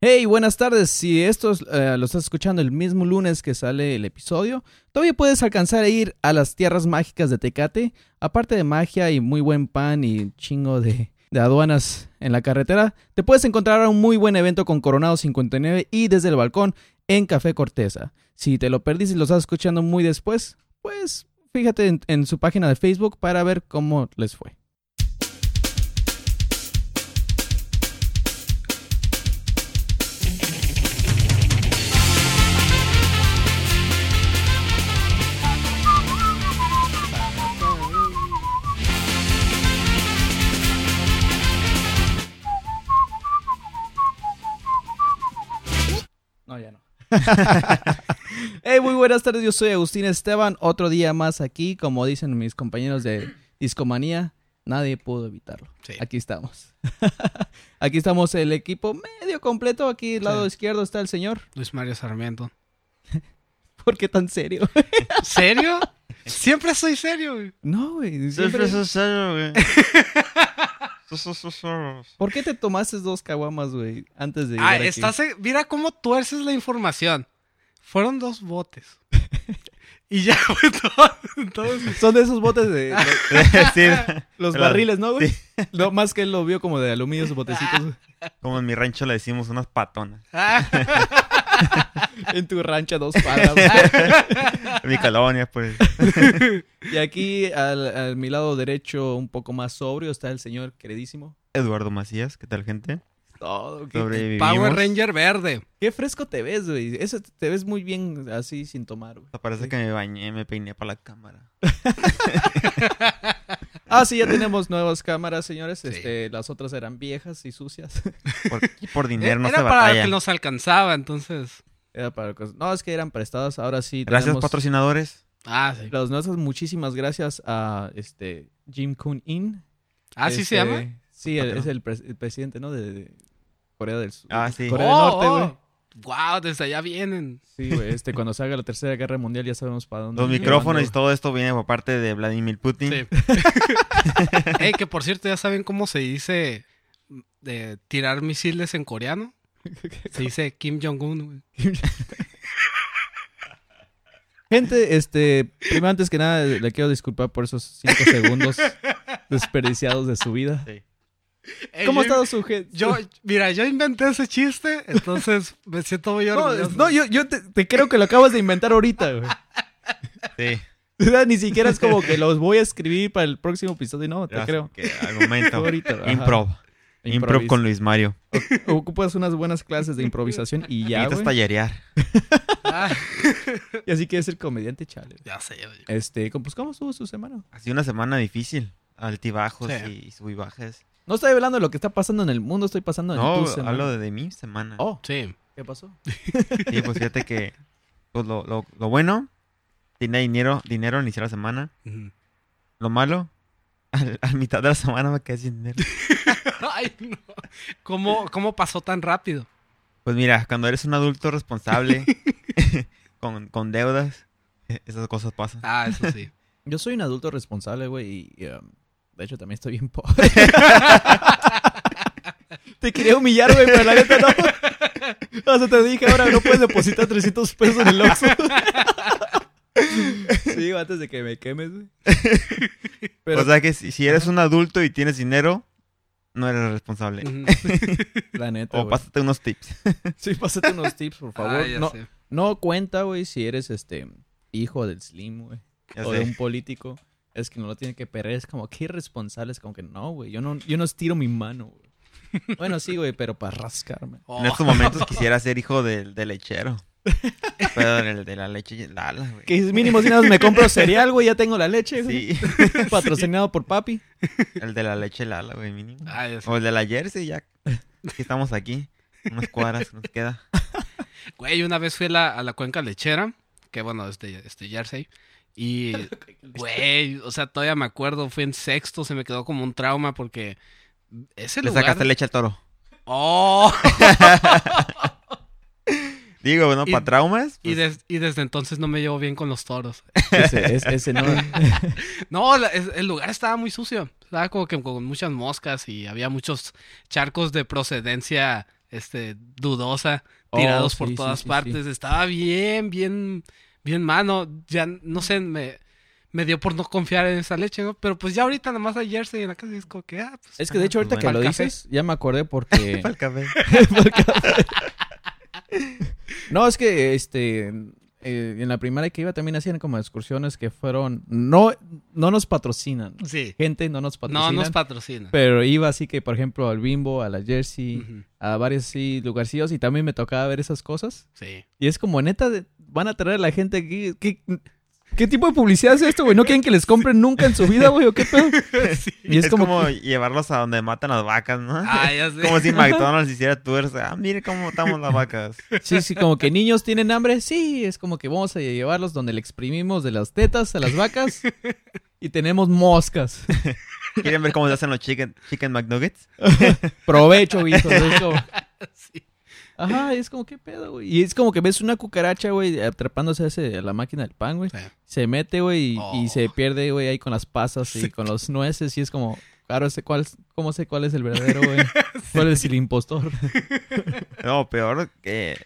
Hey, buenas tardes. Si esto es, eh, lo estás escuchando el mismo lunes que sale el episodio, todavía puedes alcanzar a ir a las tierras mágicas de Tecate. Aparte de magia y muy buen pan y chingo de, de aduanas en la carretera, te puedes encontrar a un muy buen evento con Coronado 59 y desde el balcón en Café Corteza. Si te lo perdiste y lo estás escuchando muy después, pues fíjate en su página de Facebook para ver cómo les fue. hey, muy buenas tardes. Yo soy Agustín Esteban. Otro día más aquí, como dicen mis compañeros de Discomanía. Nadie pudo evitarlo. Sí. Aquí estamos. aquí estamos el equipo medio completo. Aquí al lado Sí. izquierdo está el señor. Luis Mario Sarmiento. ¿Por qué tan serio? ¿Serio? Siempre soy serio, güey. no, güey. siempre- Siempre sos serio, güey. ¿Por qué te tomaste dos caguamas, güey, antes de Ah, llegar aquí? estás... en- Mira cómo tuerces la información. Fueron dos botes. y ya, güey, todo. Son de esos botes de Sí, los barriles, ¿no, güey? sí. No, más que él lo vio como de aluminio, esos botecitos. como en mi rancho le decimos unas patonas. en tu rancha, dos palas. güey. En mi colonia, pues. Y aquí, al, al mi lado derecho, un poco más sobrio, está el señor queridísimo. Eduardo Macías, ¿qué tal, gente? Todo. Power Ranger verde. qué fresco te ves, güey. Eso te ves muy bien así, sin tomar, güey. Parece que me bañé, me peiné para la cámara. Ah, sí, ya tenemos nuevas cámaras, señores. Sí. Este, las otras eran viejas y sucias. Por, por dinero no Era se para batalla. que nos alcanzaba, entonces... Era para cosas- No, es que eran prestadas. Ahora sí. Gracias, tenemos patrocinadores. Ah, sí. Las nuestras, muchísimas gracias a este Jim Kun In. ¿Ah, sí se Este, llama? Sí, el- es el, pres- el presidente, ¿no? De, de Corea del Sur. Ah, sí. Corea del Norte, güey. Wow, desde allá vienen. Sí, güey. Este, cuando se haga la tercera guerra mundial ya sabemos para dónde. Los micrófonos y todo esto viene por parte de Vladimir Putin. Sí. Ey, que por cierto, ¿ya saben cómo se dice de tirar misiles en coreano? Se dice Kim Jong-un, güey. Gente, este, primero antes que nada le quiero disculpar por esos cinco segundos desperdiciados de su vida. Sí. ¿Cómo ha estado su gente? Yo, mira, yo inventé ese chiste, entonces me siento muy No, orgulloso. no, yo, yo te, te creo que lo acabas de inventar ahorita, güey. Sí. O sea, Ni siquiera es como que los voy a escribir para el próximo episodio, no, te Ya, creo. que al momento. Ahorita. Improv. Improv con Luis Mario. Ocupas unas buenas clases de improvisación y ya, Necesitas tallerear. Ah, Y así quieres ser comediante, chale. ya sé, güey. Este, pues, ¿cómo estuvo su semana? Ha sido una semana difícil. Altibajos Sí. y subibajes. No estoy hablando de lo que está pasando en el mundo, estoy pasando en No, tu semana. hablo de, de mi semana. Oh, Sí. ¿qué pasó? Sí, pues fíjate que pues lo, lo, lo bueno, tenía dinero, dinero iniciar la semana. Lo malo, al, al mitad de la semana me quedé sin dinero. Ay, no. ¿Cómo, ¿Cómo pasó tan rápido? Pues mira, cuando eres un adulto responsable, con, con deudas, eh, esas cosas pasan. Ah, eso sí. Yo soy un adulto responsable, güey, y um, de hecho también estoy bien pobre. te quería humillar, güey, pero la neta no. O sea, te dije, ahora no puedes depositar 300 pesos en el Oxxo. sí, antes de que me quemes, güey. Pero o sea que si, si eres un adulto y tienes dinero, no eres responsable. La neta, O güey. pásate unos tips. Sí, pásate unos tips, por favor. Ah, ya no, sé. no cuenta, güey, si eres, este, hijo del Slim, güey. Ya o sé. de un político. Es que no lo tiene que perder. Es como que irresponsable. Es como que no, güey. Yo no, yo no estiro mi mano, güey. Bueno, sí, güey, pero para rascarme. En estos momentos quisiera ser hijo del, del lechero. Pero del de la leche Lala, güey. Que es mínimo si nada más me compro cereal, güey. Ya tengo la leche, güey. Sí, Patrocinado por papi. el de la leche Lala, güey, mínimo. Ah. O el de la Jersey, ya. que estamos aquí. Unas cuadras nos queda. Güey, una vez fui a la, a la cuenca lechera, que bueno, este, este Jersey. Y, güey, o sea, todavía me acuerdo, fui en sexto, se me quedó como un trauma porque ese Le lugar... sacaste leche al toro. ¡Oh! Digo, bueno, para traumas. Y, pues, des- y desde entonces no me llevo bien con los toros. Ese, es- ese no. No, la- es- el lugar estaba muy sucio. Estaba como que con muchas moscas y había muchos charcos de procedencia este, dudosa, Oh, tirados sí, por todas sí, sí. partes. Estaba bien, bien, bien mano. Ya, no sé, me, me dio por no confiar en esa leche, ¿no? Pero pues ya ahorita nada más hay jersey en la casa y es como que, ah, pues... Es que de hecho ahorita Pues que bueno. lo café. dices, ya me acordé porque... Para el café. no, es que este eh, en la primaria que iba también hacían como excursiones que fueron no no nos patrocinan. Sí. Gente no nos No patrocinan. nos patrocina. pero iba así que por ejemplo al Bimbo, a la Jersey, a varios sí lugarcillos y también me tocaba ver esas cosas. Sí. Y es como neta de- van a traer a la gente aquí ¿qué, ¿Qué tipo de publicidad es esto, güey? ¿No quieren que les compren nunca en su vida, güey? ¿O qué pedo? Sí. Y es, Es, como, como, llevarlos a donde matan las vacas, ¿no? Ah, ya sé. Como si McDonald's hiciera tours. Ah, mire cómo estamos las vacas. Sí, sí, como que niños tienen hambre. Sí, es como que vamos a llevarlos donde le exprimimos de las tetas a las vacas y tenemos moscas. ¿Quieren ver cómo se hacen los chicken, chicken McNuggets? Provecho, hijo. Es como... Ajá, es como, ¿qué pedo, güey? Y es como que ves una cucaracha, güey, atrapándose a, ese- a la máquina del pan, güey. Sí. Se mete, güey, y, y Oh. se pierde, güey, ahí con las pasas y Sí. con los nueces. Y es como, claro, sé cuál, ¿cómo sé cuál es el verdadero, güey? ¿Cuál es el impostor? No, peor que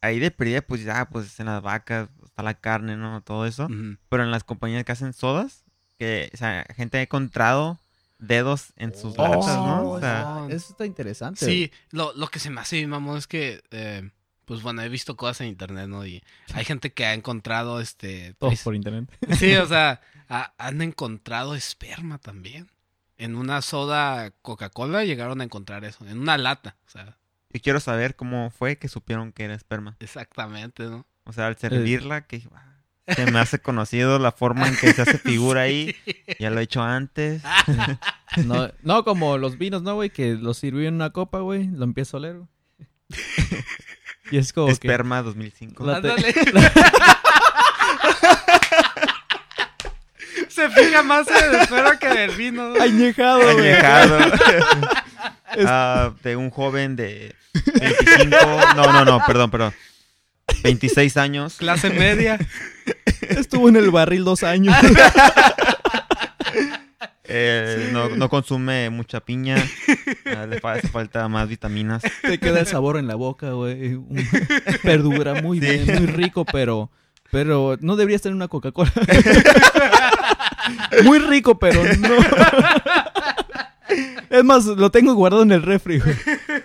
ahí de perdida, pues ya, pues en las vacas está la carne, ¿no? Todo eso. Pero en las compañías que hacen sodas, que, o sea, gente ha encontrado dedos en sus Oh, latas, ¿no? O sea. Eso está interesante. Sí, lo, lo que se me hace mamón, es que, eh, pues bueno, he visto cosas en internet, ¿no? Y hay gente que ha encontrado, este... Todo pues, por internet. Sí, o sea, ha- han encontrado esperma también. En una soda Coca-Cola llegaron a encontrar eso, en una lata, o sea, y quiero saber cómo fue que supieron que era esperma. exactamente, ¿no? O sea, al servirla, que se me hace conocido la forma en que se hace figura ahí. Ya lo he hecho antes. No, no como los vinos, ¿no, güey? Que los sirvió en una copa, güey. Lo empieza a oler, güey. Y es como que... Esperma 2005. La-. Se fija más en el espero que en el vino. ¿no? Añejado, güey. Añejado. Ah, de un joven de 25. No, no, no, perdón, perdón. 26 años. Clase media. Estuvo en el barril dos años. Eh, no, no consume mucha piña. Ah, le hace falta más vitaminas. Te queda el sabor en la boca, güey. Perdura muy Sí. bien, muy rico, pero... Pero no deberías tener una Coca-Cola. muy rico, pero no. Es más, lo tengo guardado en el refri, güey.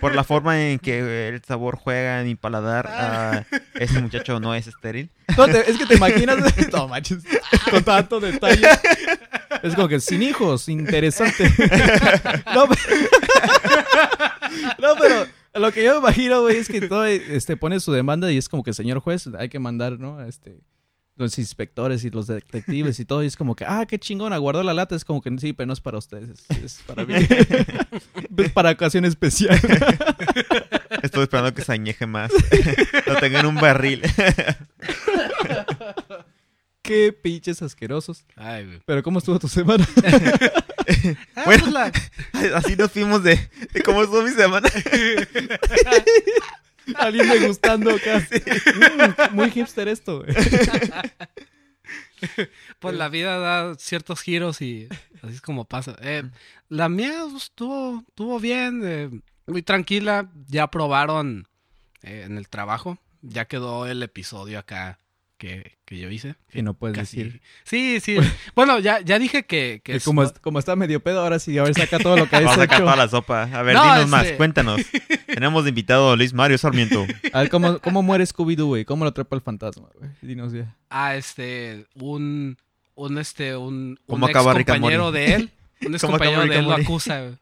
Por la forma en que el sabor juega en mi paladar, ah, ese muchacho no es estéril. No, te- es que te imaginas... No manches, con tanto detalle. Es como que sin hijos, interesante. No, pero... No, pero lo que yo me imagino, güey, es que todo este, pone su demanda y es como que, señor juez, hay que mandar, ¿no? Este, los inspectores y los detectives y todo. Y es como que, ah, qué chingón, aguardó la lata. Es como que, sí, pero no es para ustedes, es, es para mí. es para ocasión especial. Estoy esperando que se añeje más. Lo tengo en un barril. qué pinches asquerosos. Ay, güey. Pero ¿cómo estuvo tu semana? Ah, Bueno. pues la- Así nos fuimos de, de cómo estuvo mi semana. Alguien degustando acá. Mm, muy hipster esto, güey. pues la vida da ciertos giros y así es como pasa. Eh, la mía pues, estuvo, estuvo bien, eh, muy tranquila. Ya probaron eh, en el trabajo. Ya quedó el episodio acá que, que yo hice. Que no puedes Casi- decir. Sí, sí. Bueno, ya, ya dije que... que Que es- como, como está medio pedo, ahora sí, a ver, saca todo lo que has Vamos a sacar toda la sopa. A ver, No, dinos este- más, cuéntanos. Tenemos de invitado a Luis Mario Sarmiento. A ver, ¿cómo, cómo muere Scooby-Doo, güey? ¿Cómo lo atrapa el fantasma, güey? Dinos ya. a este un un este un, ¿Cómo un acaba compañero de él un ex ¿Cómo acaba compañero de él lo acusa güey.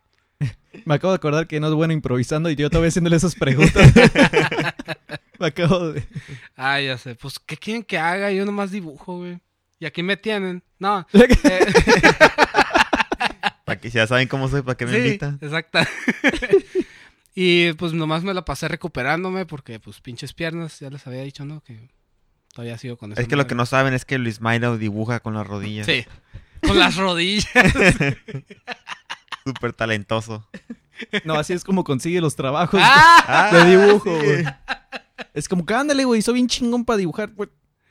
Me acabo de acordar que no es bueno improvisando y yo todavía haciéndole esas preguntas. Me acabo de... ah ya sé. Pues qué quieren que haga yo nomás dibujo güey. Y aquí me tienen. No. Eh, Para que ya saben cómo soy, ¿para qué me sí invitan? exacto y pues nomás me la pasé recuperándome porque pues pinches piernas. Ya les había dicho no que todavía sigo con eso Es que lo que no saben es que Luis Mario dibuja con las rodillas. sí. Con las rodillas. Súper talentoso. No, así es como consigue los trabajos ah. de dibujo, sí. Es como que ándale, güey, soy bien chingón para dibujar. güey.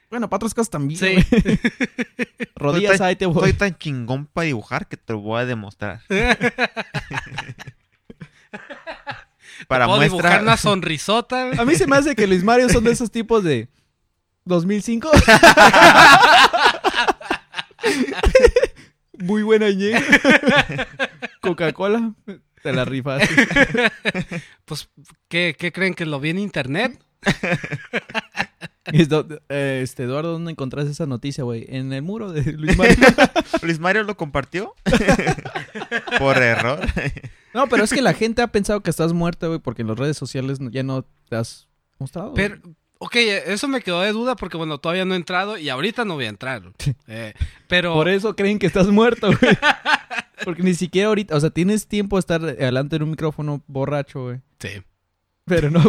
Bueno, para otras cosas también, Sí. güey. Rodillas, Soy ahí te voy. Soy tan chingón para dibujar que te lo voy a demostrar. Para Puedo muestra. dibujar una sonrisota. güey. A mí se me hace que Luis Mario son de esos tipos de 2005. Muy buena ñe. Coca-Cola. Te la rifaste. Pues, ¿qué, qué creen que lo vi en internet? Eh, Este, Eduardo, ¿dónde encontraste esa noticia, güey? En el muro de Luis Mario. Luis Mario lo compartió. Por error. No, pero es que la gente ha pensado que estás muerta, güey, porque en las redes sociales ya no te has mostrado. Pero, ok, eso me quedó de duda porque, bueno, todavía no he entrado y ahorita no voy a entrar. Eh, pero, Por eso creen que estás muerto, güey. Porque ni siquiera ahorita, o sea, tienes tiempo de estar delante de un micrófono borracho, güey. sí. Pero no.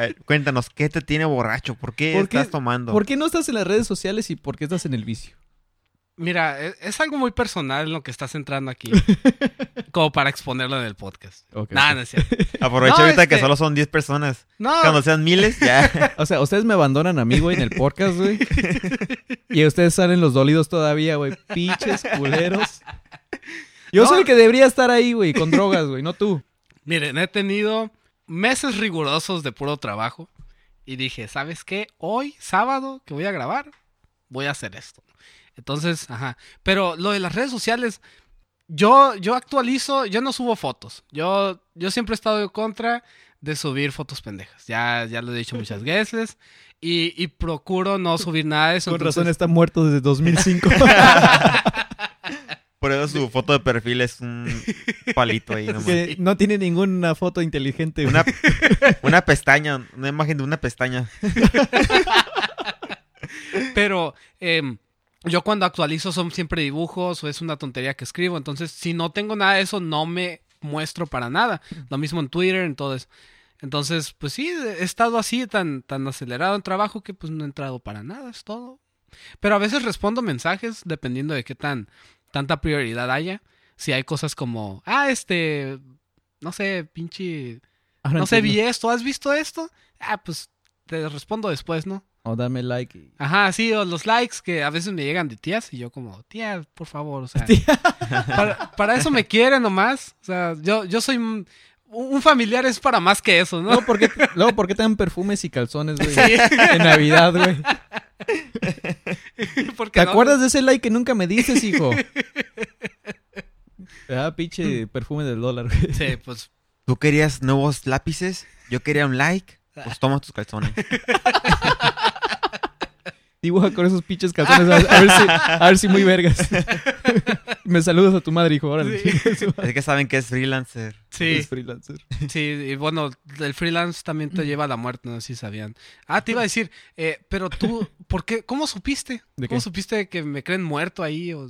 Ver, cuéntanos, ¿qué te tiene borracho? ¿Por qué ¿Por qué- estás tomando? ¿Por qué no estás en las redes sociales y por qué estás en el vicio? Mira, e- es, algo muy personal en lo que estás entrando aquí. como para exponerlo en el podcast. Ok, Nada, ok. no es cierto. Aprovecha No, ahorita que solo son 10 personas. No, Cuando sean miles, ya. O sea, ustedes me abandonan a mí, güey, en el podcast, güey. Y ustedes salen los dolidos todavía, güey. Pinches culeros. Yo No. soy el que debería estar ahí, güey, con drogas, güey, no tú. miren, he tenido meses rigurosos de puro trabajo. Y dije, ¿sabes qué? Hoy, sábado, que voy a grabar, voy a hacer esto. Entonces, ajá. Pero lo de las redes sociales, yo, yo actualizo, yo no subo fotos. Yo, yo siempre he estado en contra de subir fotos pendejas. Ya, ya lo he dicho muchas veces. Y, y procuro no subir nada de eso. Con entonces- razón está muerto desde 2005. Por eso su foto de perfil es un palito ahí nomás. que no tiene ninguna foto inteligente. Una, una pestaña, una imagen de una pestaña. Pero em, yo cuando actualizo son siempre dibujos o es una tontería que escribo. Entonces, si no tengo nada de eso, no me muestro para nada. Lo mismo en Twitter, en todo eso. Entonces, pues sí, he estado así, tan, tan acelerado en trabajo que pues no he entrado para nada, es todo. Pero a veces respondo mensajes dependiendo de qué tan tanta prioridad haya. Si hay cosas como, ah, este, no sé, pinche, Ahora no sé, vi esto, ¿has visto esto? Ah, pues te respondo después, ¿no? O dame like. y- Ajá, sí, o los likes que a veces me llegan de tías y yo como, tía, por favor, o sea, para, para eso me quieren nomás, o sea, yo, yo soy un, familiar es para más que eso, ¿no? Luego, ¿por qué, luego, ¿por qué te dan perfumes y calzones, güey? Sí. En Navidad, güey. Porque ¿Te no- acuerdas de ese like que nunca me dices, hijo? Ah, pinche perfume del dólar, güey. Sí, pues, ¿Tú querías nuevos lápices? Yo quería un like. Pues toma tus calzones. Dibuja con esos pinches calzones a, a ver si, a ver si muy vergas. me saludas a tu madre, hijo. Órale. Sí. Es que saben que es freelancer. sí, Eres freelancer. sí, y bueno, el freelance también te lleva a la muerte, no sé si sabían. Ah, te iba a decir, eh, pero tú, ¿por qué, cómo supiste? ¿De ¿Cómo qué? supiste que me creen muerto ahí o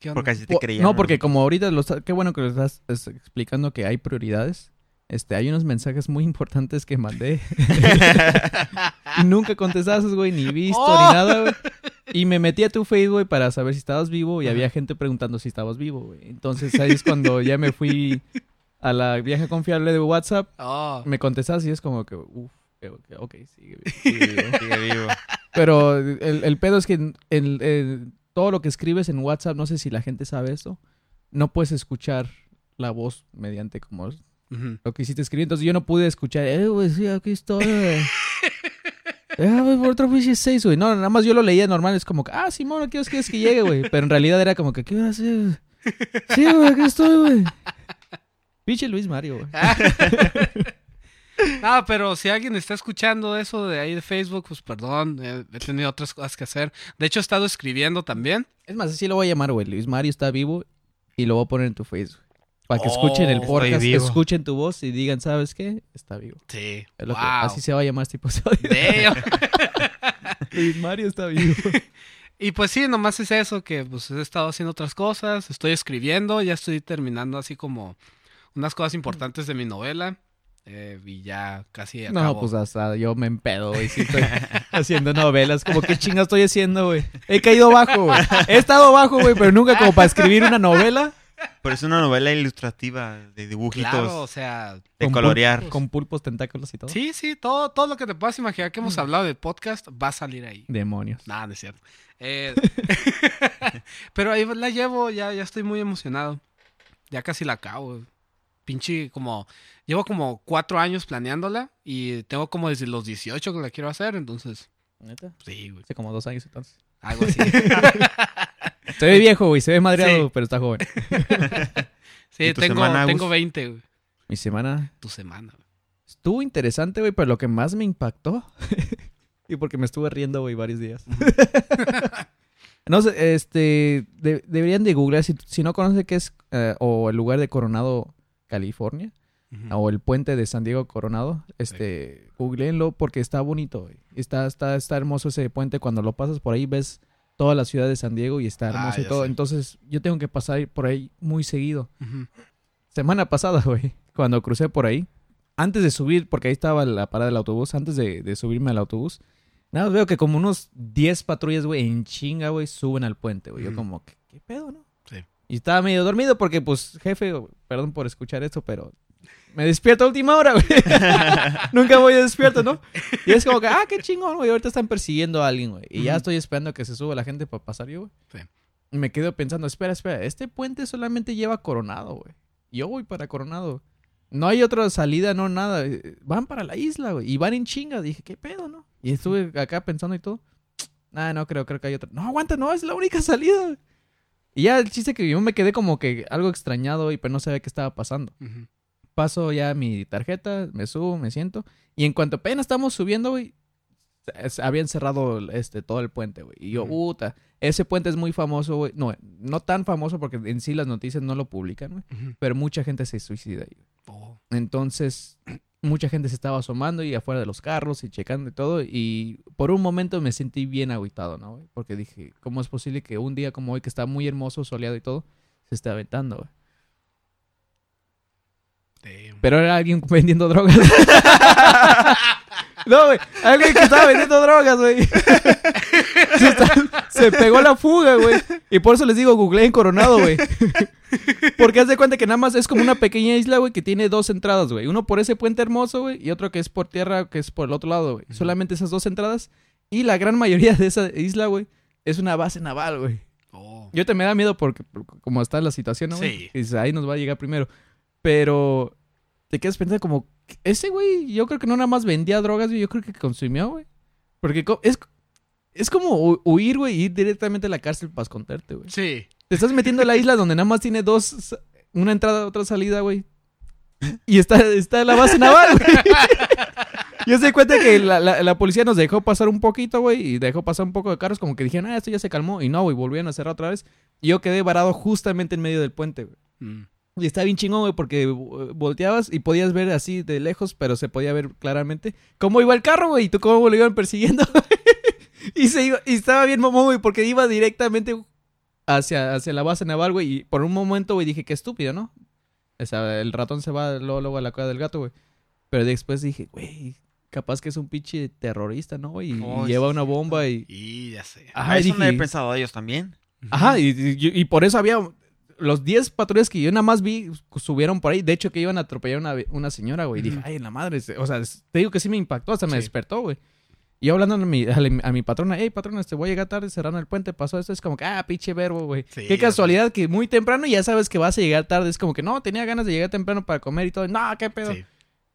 qué onda? Porque así te creían. No, porque como ahorita lo está- qué bueno que lo estás es, explicando que hay prioridades. Este, hay unos mensajes muy importantes que mandé. y nunca contestaste, güey, ni visto Oh. ni nada, güey. Y me metí a tu Facebook para saber si estabas vivo y había gente preguntando si estabas vivo, güey. Entonces ahí es cuando ya me fui a la vieja confiable de WhatsApp. Oh, Me contestas y es como que, uff, ok, ok, sigue, sigue vivo. Sigue vivo. Pero el, el pedo es que en- el- el- todo lo que escribes en WhatsApp, no sé si la gente sabe esto, no puedes escuchar la voz mediante como lo que hiciste escribir. Entonces yo no pude escuchar, eh, güey, sí, aquí estoy, güey. Ah, güey, por otro pinche seis, güey. No, nada más yo lo leía normal, es como ah, Simón, ¿qué quieres que llegue, güey? Pero en realidad era como que, ¿qué voy a hacer? Sí, güey, aquí estoy, güey. Pinche Luis Mario, güey. No, pero si alguien está escuchando eso de ahí de Facebook, pues perdón, eh, he tenido otras cosas que hacer. De hecho, he estado escribiendo también. Es más, así lo voy a llamar, güey. Luis Mario está vivo y lo voy a poner en tu Facebook. Para que Oh, escuchen el estoy podcast, escuchen tu voz y digan, ¿sabes qué? Está vivo. Sí. Es lo que- Wow. así se va a llamar este episodio. Luis Mario está vivo. Y pues sí, nomás es eso, que pues he estado haciendo otras cosas, estoy escribiendo, ya estoy terminando así como unas cosas importantes de mi novela. eh, y ya casi acabo. No, pues hasta yo me empedo, güey. Estoy haciendo novelas. Como, ¿qué chingas estoy haciendo, güey? He caído bajo, güey. He estado bajo, güey, pero nunca como para escribir una novela Pero es una novela ilustrativa de dibujitos, claro, o sea, de con colorear. con pulpos, tentáculos y todo. sí, sí, todo, todo lo que te puedas imaginar que hemos hablado del podcast va a salir ahí. Demonios. Nada, no es cierto. Eh, pero ahí la llevo, ya, ya estoy muy emocionado. Ya casi la acabo. pinche como... Llevo como cuatro años planeándola y tengo como desde los 18 que la quiero hacer, entonces... ¿Neta? Sí, güey. Hace como dos años entonces. Algo así. Se ve viejo, güey. Se ve madreado, Sí. pero está joven. Sí, ¿Y tu tengo, semana, tengo 20, güey. Mi semana Tu semana. güey. estuvo interesante, güey, pero lo que más me impactó... y porque me estuve riendo, güey, varios días. no sé, este... de- deberían de googlear si, si no conocen qué es... eh, o el lugar de Coronado, California. O el puente de San Diego Coronado, este, googleenlo porque está bonito, güey. Está, está, está hermoso ese puente. Cuando lo pasas por ahí ves toda la ciudad de San Diego y está Ah, hermoso y ya todo. sé. Entonces, yo tengo que pasar por ahí muy seguido. Semana pasada, güey, cuando crucé por ahí, antes de subir, porque ahí estaba la parada del autobús, antes de, de subirme al autobús, nada, más veo que como unos 10 patrullas, güey, en chinga, güey, suben al puente, güey. Yo como, ¿qué, qué pedo, no? Sí. Y estaba medio dormido porque, pues, jefe, perdón por escuchar esto, pero me despierto a última hora, güey. Nunca voy despierto, ¿no? Y es como que, ah, qué chingón, güey. Ahorita están persiguiendo a alguien, güey. Y ya Ujú. estoy esperando que se suba la gente para pasar yo, güey. Sí. Y me quedo pensando, espera, espera, este puente solamente lleva Coronado, güey. Yo voy para Coronado. No hay otra salida, no nada. Van para la isla, güey. Y van en chinga. Dije, ¿qué pedo, no? Y estuve acá pensando y todo. Ah, no, creo, creo que hay otra. No, aguanta, no, es la única salida. Y ya el chiste que yo me quedé como que algo extrañado y pero no sabía qué estaba pasando. Paso ya mi tarjeta, me subo, me siento. Y en cuanto apenas estamos subiendo, güey, habían cerrado este, todo el puente, güey. Y yo, puta, ese puente es muy famoso, güey. No, no tan famoso porque en sí las noticias no lo publican, güey. Pero mucha gente se suicida ahí. Oh. Entonces, mucha gente se estaba asomando y afuera de los carros y checando y todo. Y por un momento me sentí bien agüitado, ¿no? güey? Porque dije, ¿cómo es posible que un día como hoy, que está muy hermoso, soleado y todo, se esté aventando, güey? Damn. Pero era alguien vendiendo drogas. no, güey. Alguien que estaba vendiendo drogas, güey. se, se pegó la fuga, güey. Y por eso les digo, googleé en Coronado, güey. Porque haz de cuenta que nada más es como una pequeña isla, güey, que tiene dos entradas, güey. Uno por ese puente hermoso, güey, y otro que es por tierra, que es por el otro lado, güey. Solamente esas dos entradas. Y la gran mayoría de esa isla, güey, es una base naval, güey. Oh. Yo te me da miedo porque por- como está la situación, ¿no, güey? Sí. Y ahí nos va a llegar primero. Pero te quedas pensando como, ese güey, yo creo que no nada más vendía drogas, yo creo que consumió, güey. Porque es, es como hu- huir, güey, y ir directamente a la cárcel para esconderte, güey. Sí. Te estás metiendo en la isla donde nada más tiene dos, una entrada, otra salida, güey. Y está, está la base naval, güey. Yo se di cuenta que la, la- la policía nos dejó pasar un poquito, güey, y dejó pasar un poco de carros, como que dijeron, ah, esto ya se calmó. Y no, güey, volvieron a cerrar otra vez. Y yo quedé varado justamente en medio del puente, güey. Mm. Y está bien chingón, güey, porque eh, volteabas y podías ver así de lejos, pero se podía ver claramente cómo iba el carro, güey, y tú cómo lo iban persiguiendo. y se iba, y estaba bien mamón, güey, porque iba directamente hacia, hacia la base naval, güey, y por un momento, güey, dije, qué estúpido, ¿no? O sea, el ratón se va luego, luego a la cueva del gato, güey. Pero después dije, güey, capaz que es un pinche terrorista, ¿no? güey? Y, y lleva sí, una bomba y... Y ya sé. Ajá, eso no he dije- pensado de ellos también. Ajá, y, y- y por eso había los 10 patrullas que yo nada más vi subieron por ahí. De hecho, que iban a atropellar una, una señora, güey. Y dije, ay, la madre. O sea, te digo que sí me impactó, hasta me Sí. despertó, güey. Y yo hablando a mi, a, la- a mi patrona, hey, patrona, te voy a llegar tarde, cerrando el puente, pasó esto. Es como que, ah, pinche verbo, güey. Sí, qué casualidad que muy temprano ya sabes que vas a llegar tarde. Es como que, no, tenía ganas de llegar temprano para comer y todo. No, qué pedo. Sí.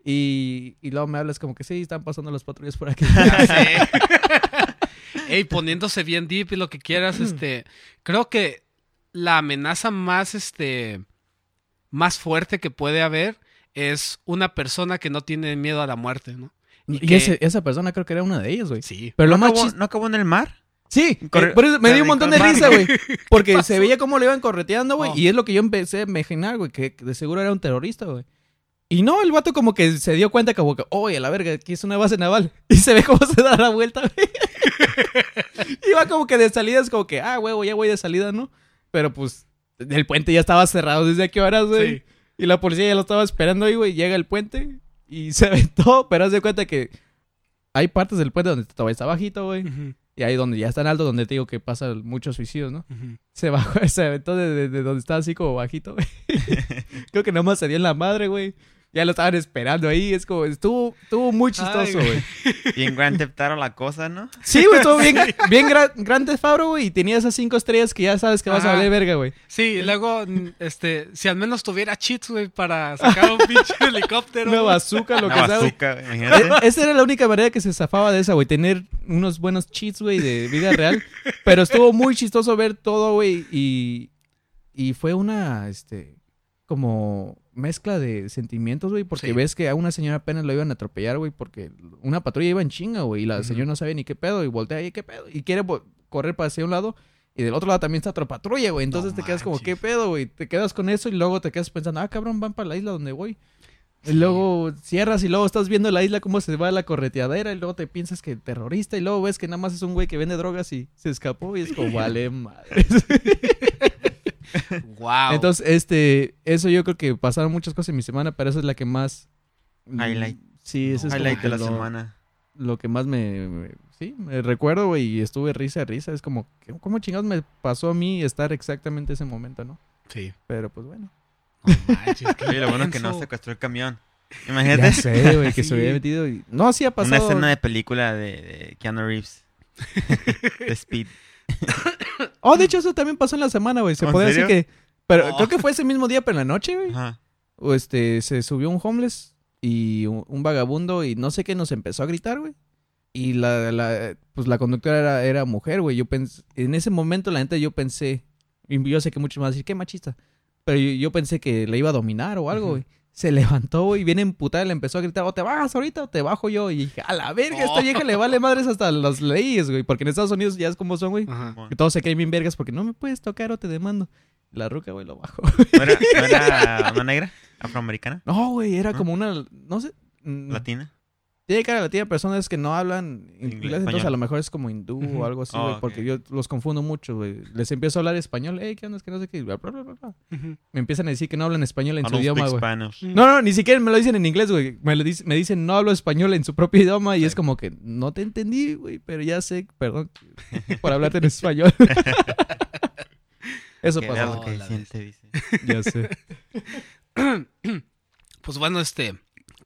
Y, y luego me hablas como que, sí, están pasando los patrullas por aquí. Ey, poniéndose bien deep y lo que quieras, este, creo que la amenaza más, este, más fuerte que puede haber es una persona que no tiene miedo a la muerte, ¿no? y que- ese- esa persona creo que era una de ellas, güey. Sí. Pero lo ¿No más acabó, chis- ¿No acabó en el mar? Sí, Corre- eh, por eso me dio un Corre- montón de corre- risa, güey. Porque se veía cómo le iban correteando, güey. Oh. Y es lo que yo empecé a imaginar, güey, que de seguro era un terrorista, güey. Y no, el vato como que se dio cuenta como que, oye, a la verga, aquí es una base naval. Y se ve cómo se da la vuelta, güey. Iba como que de salida, es como que, ah, huevo, ya voy de salida, ¿no? Pero pues, el puente ya estaba cerrado desde qué horas, güey. Sí. Y la policía ya lo estaba esperando ahí, güey. Llega el puente y se aventó, pero haz de cuenta que hay partes del puente donde todavía está bajito, güey. Ujú, Y ahí donde ya está en alto, donde te digo que pasa muchos suicidios, ¿no? Se bajó, se aventó de, de- de donde estaba así como bajito, güey. Creo que nomás se dio en la madre, güey. Ya lo estaban esperando ahí. Es como, estuvo, estuvo muy chistoso, güey. Bien Grand Theft Auto la cosa, ¿no? Sí, güey, estuvo bien, bien gra- grande Fabro, güey. Y tenía esas cinco estrellas que ya sabes que vas a Ajá. valer verga, güey. Sí, y luego, este, si al menos tuviera cheats, güey, para sacar un pinche helicóptero. Una bazooka, lo Una que sea, bazooka. E- Esa era la única manera que se zafaba de esa, güey. Tener unos buenos cheats, güey, de vida real. Pero estuvo muy chistoso ver todo, güey. Y, y fue una, este, como mezcla de sentimientos, güey. Porque Sí. ves que a una señora apenas lo iban a atropellar, güey. Porque una patrulla iba en chinga, güey. Y la señora no sabe ni qué pedo. Y voltea ahí, qué pedo. Y quiere correr para hacia un lado. Y del otro lado también está otra patrulla, güey. Entonces No te quedas como. ¿qué pedo, güey? Te quedas con eso y luego te quedas pensando, ah, cabrón, van para la isla donde voy. Y luego cierras y luego estás viendo la isla cómo se va la correteadera y luego te piensas que terrorista y luego ves que nada más es un güey que vende drogas y se escapó y es como, vale madre. Wow. Entonces, este, eso yo creo que pasaron muchas cosas en mi semana, pero esa es la que más... Highlight. Sí, ese es Highlight de la lo, semana. lo que más me, me- sí, me recuerdo, güey, y estuve risa a risa. Es como, ¿cómo chingados me pasó a mí estar exactamente ese momento, no? Sí. Pero pues bueno. No manches, lo bueno es que no secuestró el camión. Ya Imagínate. sé, güey, que Sí. se había metido y... No, sí ha Una pasado... escena de película de, de Keanu Reeves. de Speed. Oh, de hecho, eso también pasó en la semana, güey. Se ¿En puede decir que. Pero Oh. creo que fue ese mismo día, pero en la noche, güey. Ajá. O este, se subió un homeless y un, un vagabundo y no sé qué nos empezó a gritar, güey. Y la, la, pues la conductora era, era mujer, güey. Yo pensé, en ese momento, la neta, yo pensé, y yo sé que muchos van a decir, qué machista. Pero yo, yo pensé que le iba a dominar o algo, güey. Se levantó, güey, bien emputada, le empezó a gritar, o te bajas ahorita o te bajo yo. Y dije, a la verga, esta Oh. vieja le vale madres hasta las leyes, güey. Porque en Estados Unidos ya es como son, güey. Que todos se creen bien vergas porque no me puedes tocar o te demando. La ruca, güey, lo bajo. ¿No era, no era una negra? ¿Afroamericana? No, güey, era como una, no sé. mm, ¿Latina? Tiene cara latina, personas que no hablan inglés, Inglés, entonces a lo mejor es como hindú o algo así, Oh, güey, ok. porque yo los confundo mucho, güey. Les empiezo a hablar español, hey, ¿qué onda? Es que no sé qué, bla, bla, bla, bla, bla. Ujú. Me empiezan a decir que no hablan español en I su idioma, güey. No, no, ni siquiera me lo dicen en inglés, güey. Me, lo dic- me dicen no hablo español en su propio idioma y Sí. es como que no te entendí, güey, pero ya sé, perdón por hablarte en español. Eso pasó. dice. Ya sé. Pues bueno, este,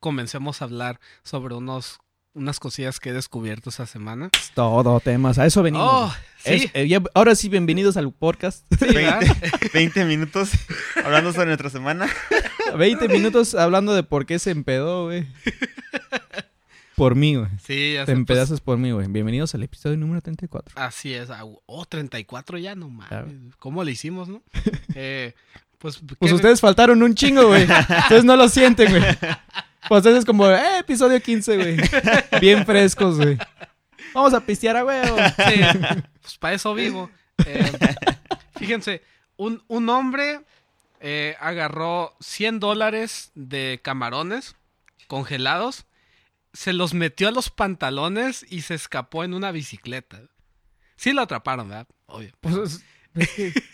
comencemos a hablar sobre unos, unas cosillas que he descubierto esa semana. Es todo temas. A eso venimos. Oh, Es- eh, ya- ahora sí, bienvenidos al podcast. sí, ¿verdad? 20, 20 minutos hablando sobre nuestra semana. 20 minutos hablando de por qué se empedó, güey. Por mí, güey. Sí, ya Te sé, pues, empedazas por mí, güey. Bienvenidos al episodio número 34. así es. Oh, 34 ya, no mames. ¿Cómo le hicimos, no? Eh, pues, Pues ¿qué- ustedes faltaron un chingo, güey. Ustedes no lo sienten, güey. Pues ustedes es como, eh, episodio 15, güey. Bien frescos, güey. Vamos a pistear a huevo. Sí, pues para eso vivo. Eh, fíjense, un, un hombre eh, agarró 100 dólares de camarones congelados, se los metió a los pantalones y se escapó en una bicicleta. Sí lo atraparon, ¿verdad? Obvio. Pues,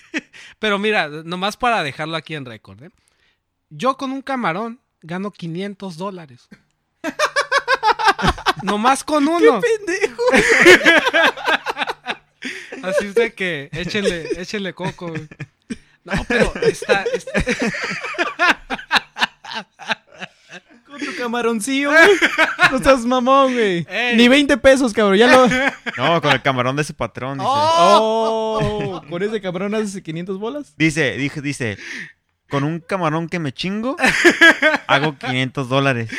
Pero mira, nomás para dejarlo aquí en récord, ¿eh? Yo con un camarón gano 500 dólares. nomás con uno. pendejo. Así es de que échenle, échenle coco. güey. No, pero está, está- Con tu camaroncillo, güey. No estás mamón, güey. Ey. Ni 20 pesos, cabrón. Ya lo... No, con el camarón de su patrón, dice. Oh, ¿Con ese cabrón haces 500 bolas? Dice, dije, dice, con un camarón que me chingo, hago 500 dólares.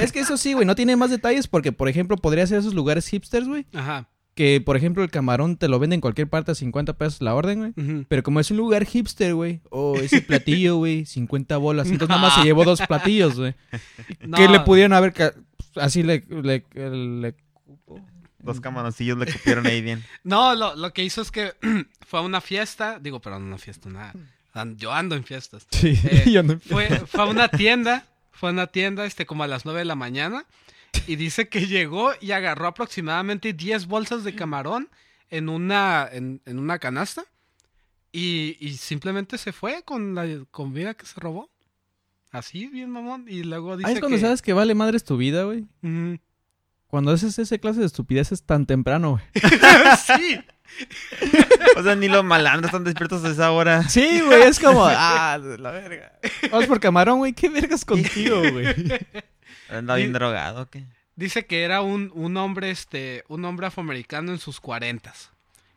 Es que eso sí, güey, no tiene más detalles porque, por ejemplo, podría ser esos lugares hipsters, güey, Ajá. que, por ejemplo, el camarón te lo venden en cualquier parte a 50 pesos la orden, güey. Pero como es un lugar hipster, güey, o ese platillo, güey, 50 bolas. Entonces nada más se llevó dos platillos, güey. No, Que le pudieron haber... Así le... le, le- Los camaroncillos le cupieron ahí bien. No, lo, lo que hizo es que fue a una fiesta. Digo, perdón, una fiesta, nada. Yo ando en fiestas. Sí, Eh, yo no- Fue, fue a una tienda. Fue a una tienda, este, como a las 9 de la mañana. Y dice que llegó y agarró aproximadamente 10 bolsas de camarón en una, en, en una canasta. Y, y simplemente se fue con la comida que se robó. Así, bien mamón. Y luego dice Ahí es cuando que... sabes que vale madres tu vida, güey. Cuando haces esa clase de estupideces tan temprano, güey. sí. O sea, ni los malandros están despiertos a esa hora. Sí, güey, es como, ah, la verga. Vamos por camarón, güey, qué vergas contigo, güey. Anda bien drogado, ¿o ¿qué? Dice que era un, un hombre, este, un hombre afroamericano en sus cuarentas.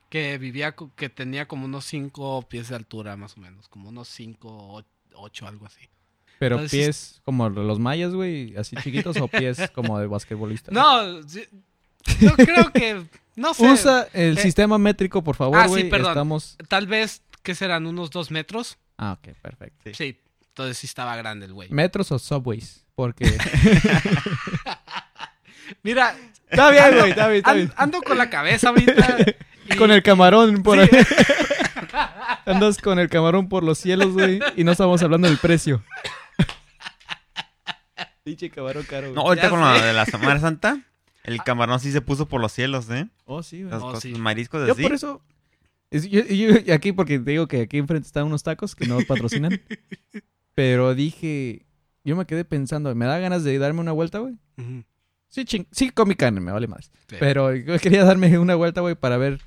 Que vivía, que tenía como unos cinco pies de altura, más o menos. Como unos cinco, ocho, algo así. Pero Entonces- pies como los mayas, güey, así chiquitos o pies como de basquetbolista. No, yo creo que, no sé. Usa el Eh, sistema métrico, por favor, ah, sí, perdón. Estamos. Tal vez, que serán? Unos dos metros. Ah, ok, perfecto. Sí. Sí, entonces sí estaba grande el güey. ¿Metros o subways? Porque. Mira, está bien, güey, está bien, está bien. ando con la cabeza ahorita. y- Con el camarón por Sí. ahí. Andas con el camarón por los cielos, güey. Y no estamos hablando del precio. Pinche camarón caro, güey. No, ahorita Ya con la sé. de la Semana Santa, el camarón sí se puso por los cielos, ¿eh? Oh, sí, güey. Los, Oh, sí. mariscos Yo así. por eso. es- yo, yo- y aquí, porque te digo que aquí enfrente están unos tacos que no patrocinan. pero dije. Yo me quedé pensando, ¿me da ganas de darme una vuelta, güey? Sí, ching- sí comí carne, me vale más. Sí. Pero yo quería darme una vuelta, güey, para ver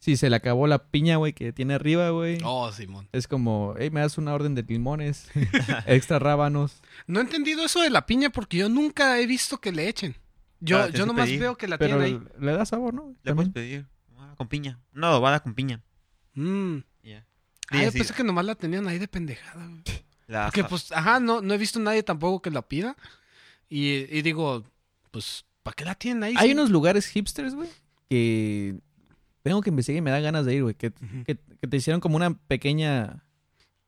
si se le acabó la piña, güey, que tiene arriba, güey. Oh, Simón. Es como, hey, me das una orden de limones, extra rábanos. No he entendido eso de la piña porque yo nunca he visto que le echen. Yo, yo nomás pedir. veo que la Pero tienen ahí. le da sabor, ¿no? Le puedes pedir ah, con piña. Una adobada con piña. Mm. Ya. Ah, yo pensé que nomás la tenían ahí de pendejada. güey. La Porque pues, ajá, no, no he visto nadie tampoco que la pida. Y, y digo, pues, ¿para qué la tienen ahí? Hay Sí. unos lugares hipsters, güey, que tengo que investigar y me da ganas de ir, güey. Que, que te hicieron como una pequeña.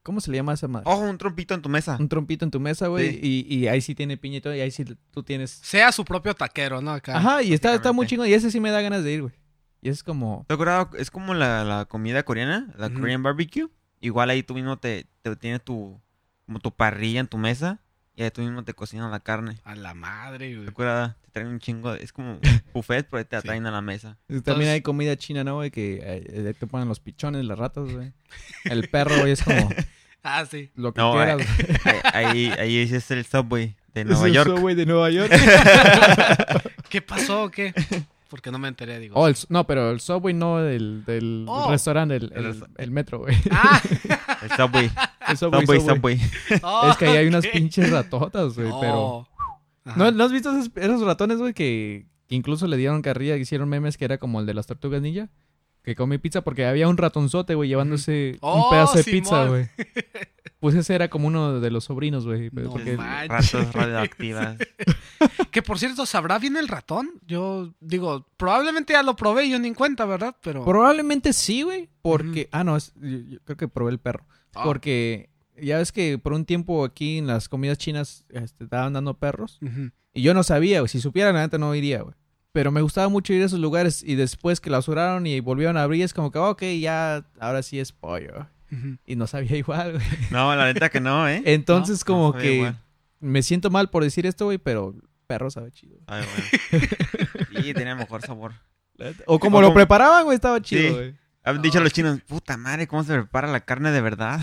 ¿Cómo se le llama esa madre? Ojo, un trompito en tu mesa. Un trompito en tu mesa, güey. Sí. Y, y ahí sí tiene piña y todo. Y ahí sí tú tienes. Sea su propio taquero, ¿no? Acá. Ajá, y está, está muy chingo. Y ese sí me da ganas de ir, güey. Y es como. ¿Te acuerdas? Es como la, la comida coreana, la Ujú. Korean barbecue. Igual ahí tú mismo te, te tienes tu, como tu parrilla en tu mesa y ahí tú mismo te cocinan la carne. A la madre, güey. ¿Te acuerdas? Te traen un chingo, de- es como buffet, pero ahí te la Sí. traen a la mesa. También hay comida china, ¿no, güey? Que eh, te ponen los pichones, las ratas, güey. El perro, güey, es como Ah, sí. lo que No, quieras. eh. Ahí, ahí, es el Subway de Es Nueva el York. Subway de Nueva York. ¿Qué pasó o qué? Porque no me enteré, digo. Oh, el, no, pero el Subway no del, del Oh. restaurante, el, metro, güey. Ah, El Subway. El Subway, Subway, Subway. Subway. oh, Es que ahí hay unas pinches ratotas, güey, pero... Oh. Ajá. ¿No, ¿No has visto esos, esos ratones, güey, que, que incluso le dieron carrilla, que hicieron memes que era como el de las tortugas ninja? Que come pizza porque había un ratonzote, güey, llevándose Oh, un pedazo de pizza, güey. Pues ese era como uno de los sobrinos, güey. No porque-. Ratas radioactivas. Que por cierto, ¿sabrá bien el ratón? Yo digo, probablemente ya lo probé y yo ni en cuenta, ¿verdad? Pero. Probablemente sí, güey, porque... Ah, no, es- yo- yo creo que probé el perro. Ah. Porque ya ves que por un tiempo aquí en las comidas chinas este, estaban dando perros. Y yo no sabía, güey. Si supiera, la neta no iría, güey. Pero me gustaba mucho ir a esos lugares. Y después que clausuraron y volvieron a abrir, es como que, ok, ya, ahora sí es pollo. Y no sabía igual, güey. No, la neta que no, ¿eh? Entonces, como no que igual. me siento mal por decir esto, güey, pero perro sabe chido. Ay, bueno. Y tenía mejor sabor. O como O lo como- preparaban, güey, estaba chido, Sí. güey. Han dicho los chinos, puta madre, ¿cómo se prepara la carne de verdad?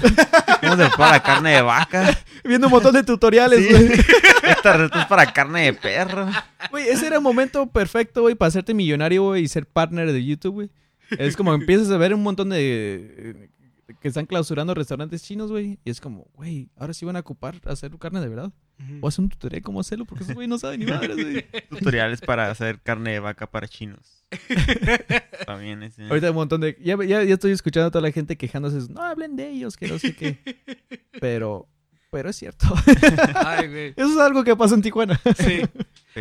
¿Cómo se prepara la carne de vaca? Viendo un montón de tutoriales, Sí. güey. Esta receta es para carne de perro. Güey, ese era el momento perfecto, güey, para hacerte millonario, güey, y ser partner de YouTube, güey. Es como empiezas a ver un montón de... eh, que están clausurando restaurantes chinos, güey. Y es como, güey, ahora sí van a ocupar hacer carne de verdad. O hacer un tutorial cómo hacerlo, porque esos güey no saben ni madres, güey. Tutoriales para hacer carne de vaca para chinos. También ese. Ahorita hay un montón de... Ya, ya, ya estoy escuchando a toda la gente quejándose. No hablen de ellos, que no sé qué. Pero... Pero es cierto. Ay, güey. Eso es algo que pasa en Tijuana. Sí.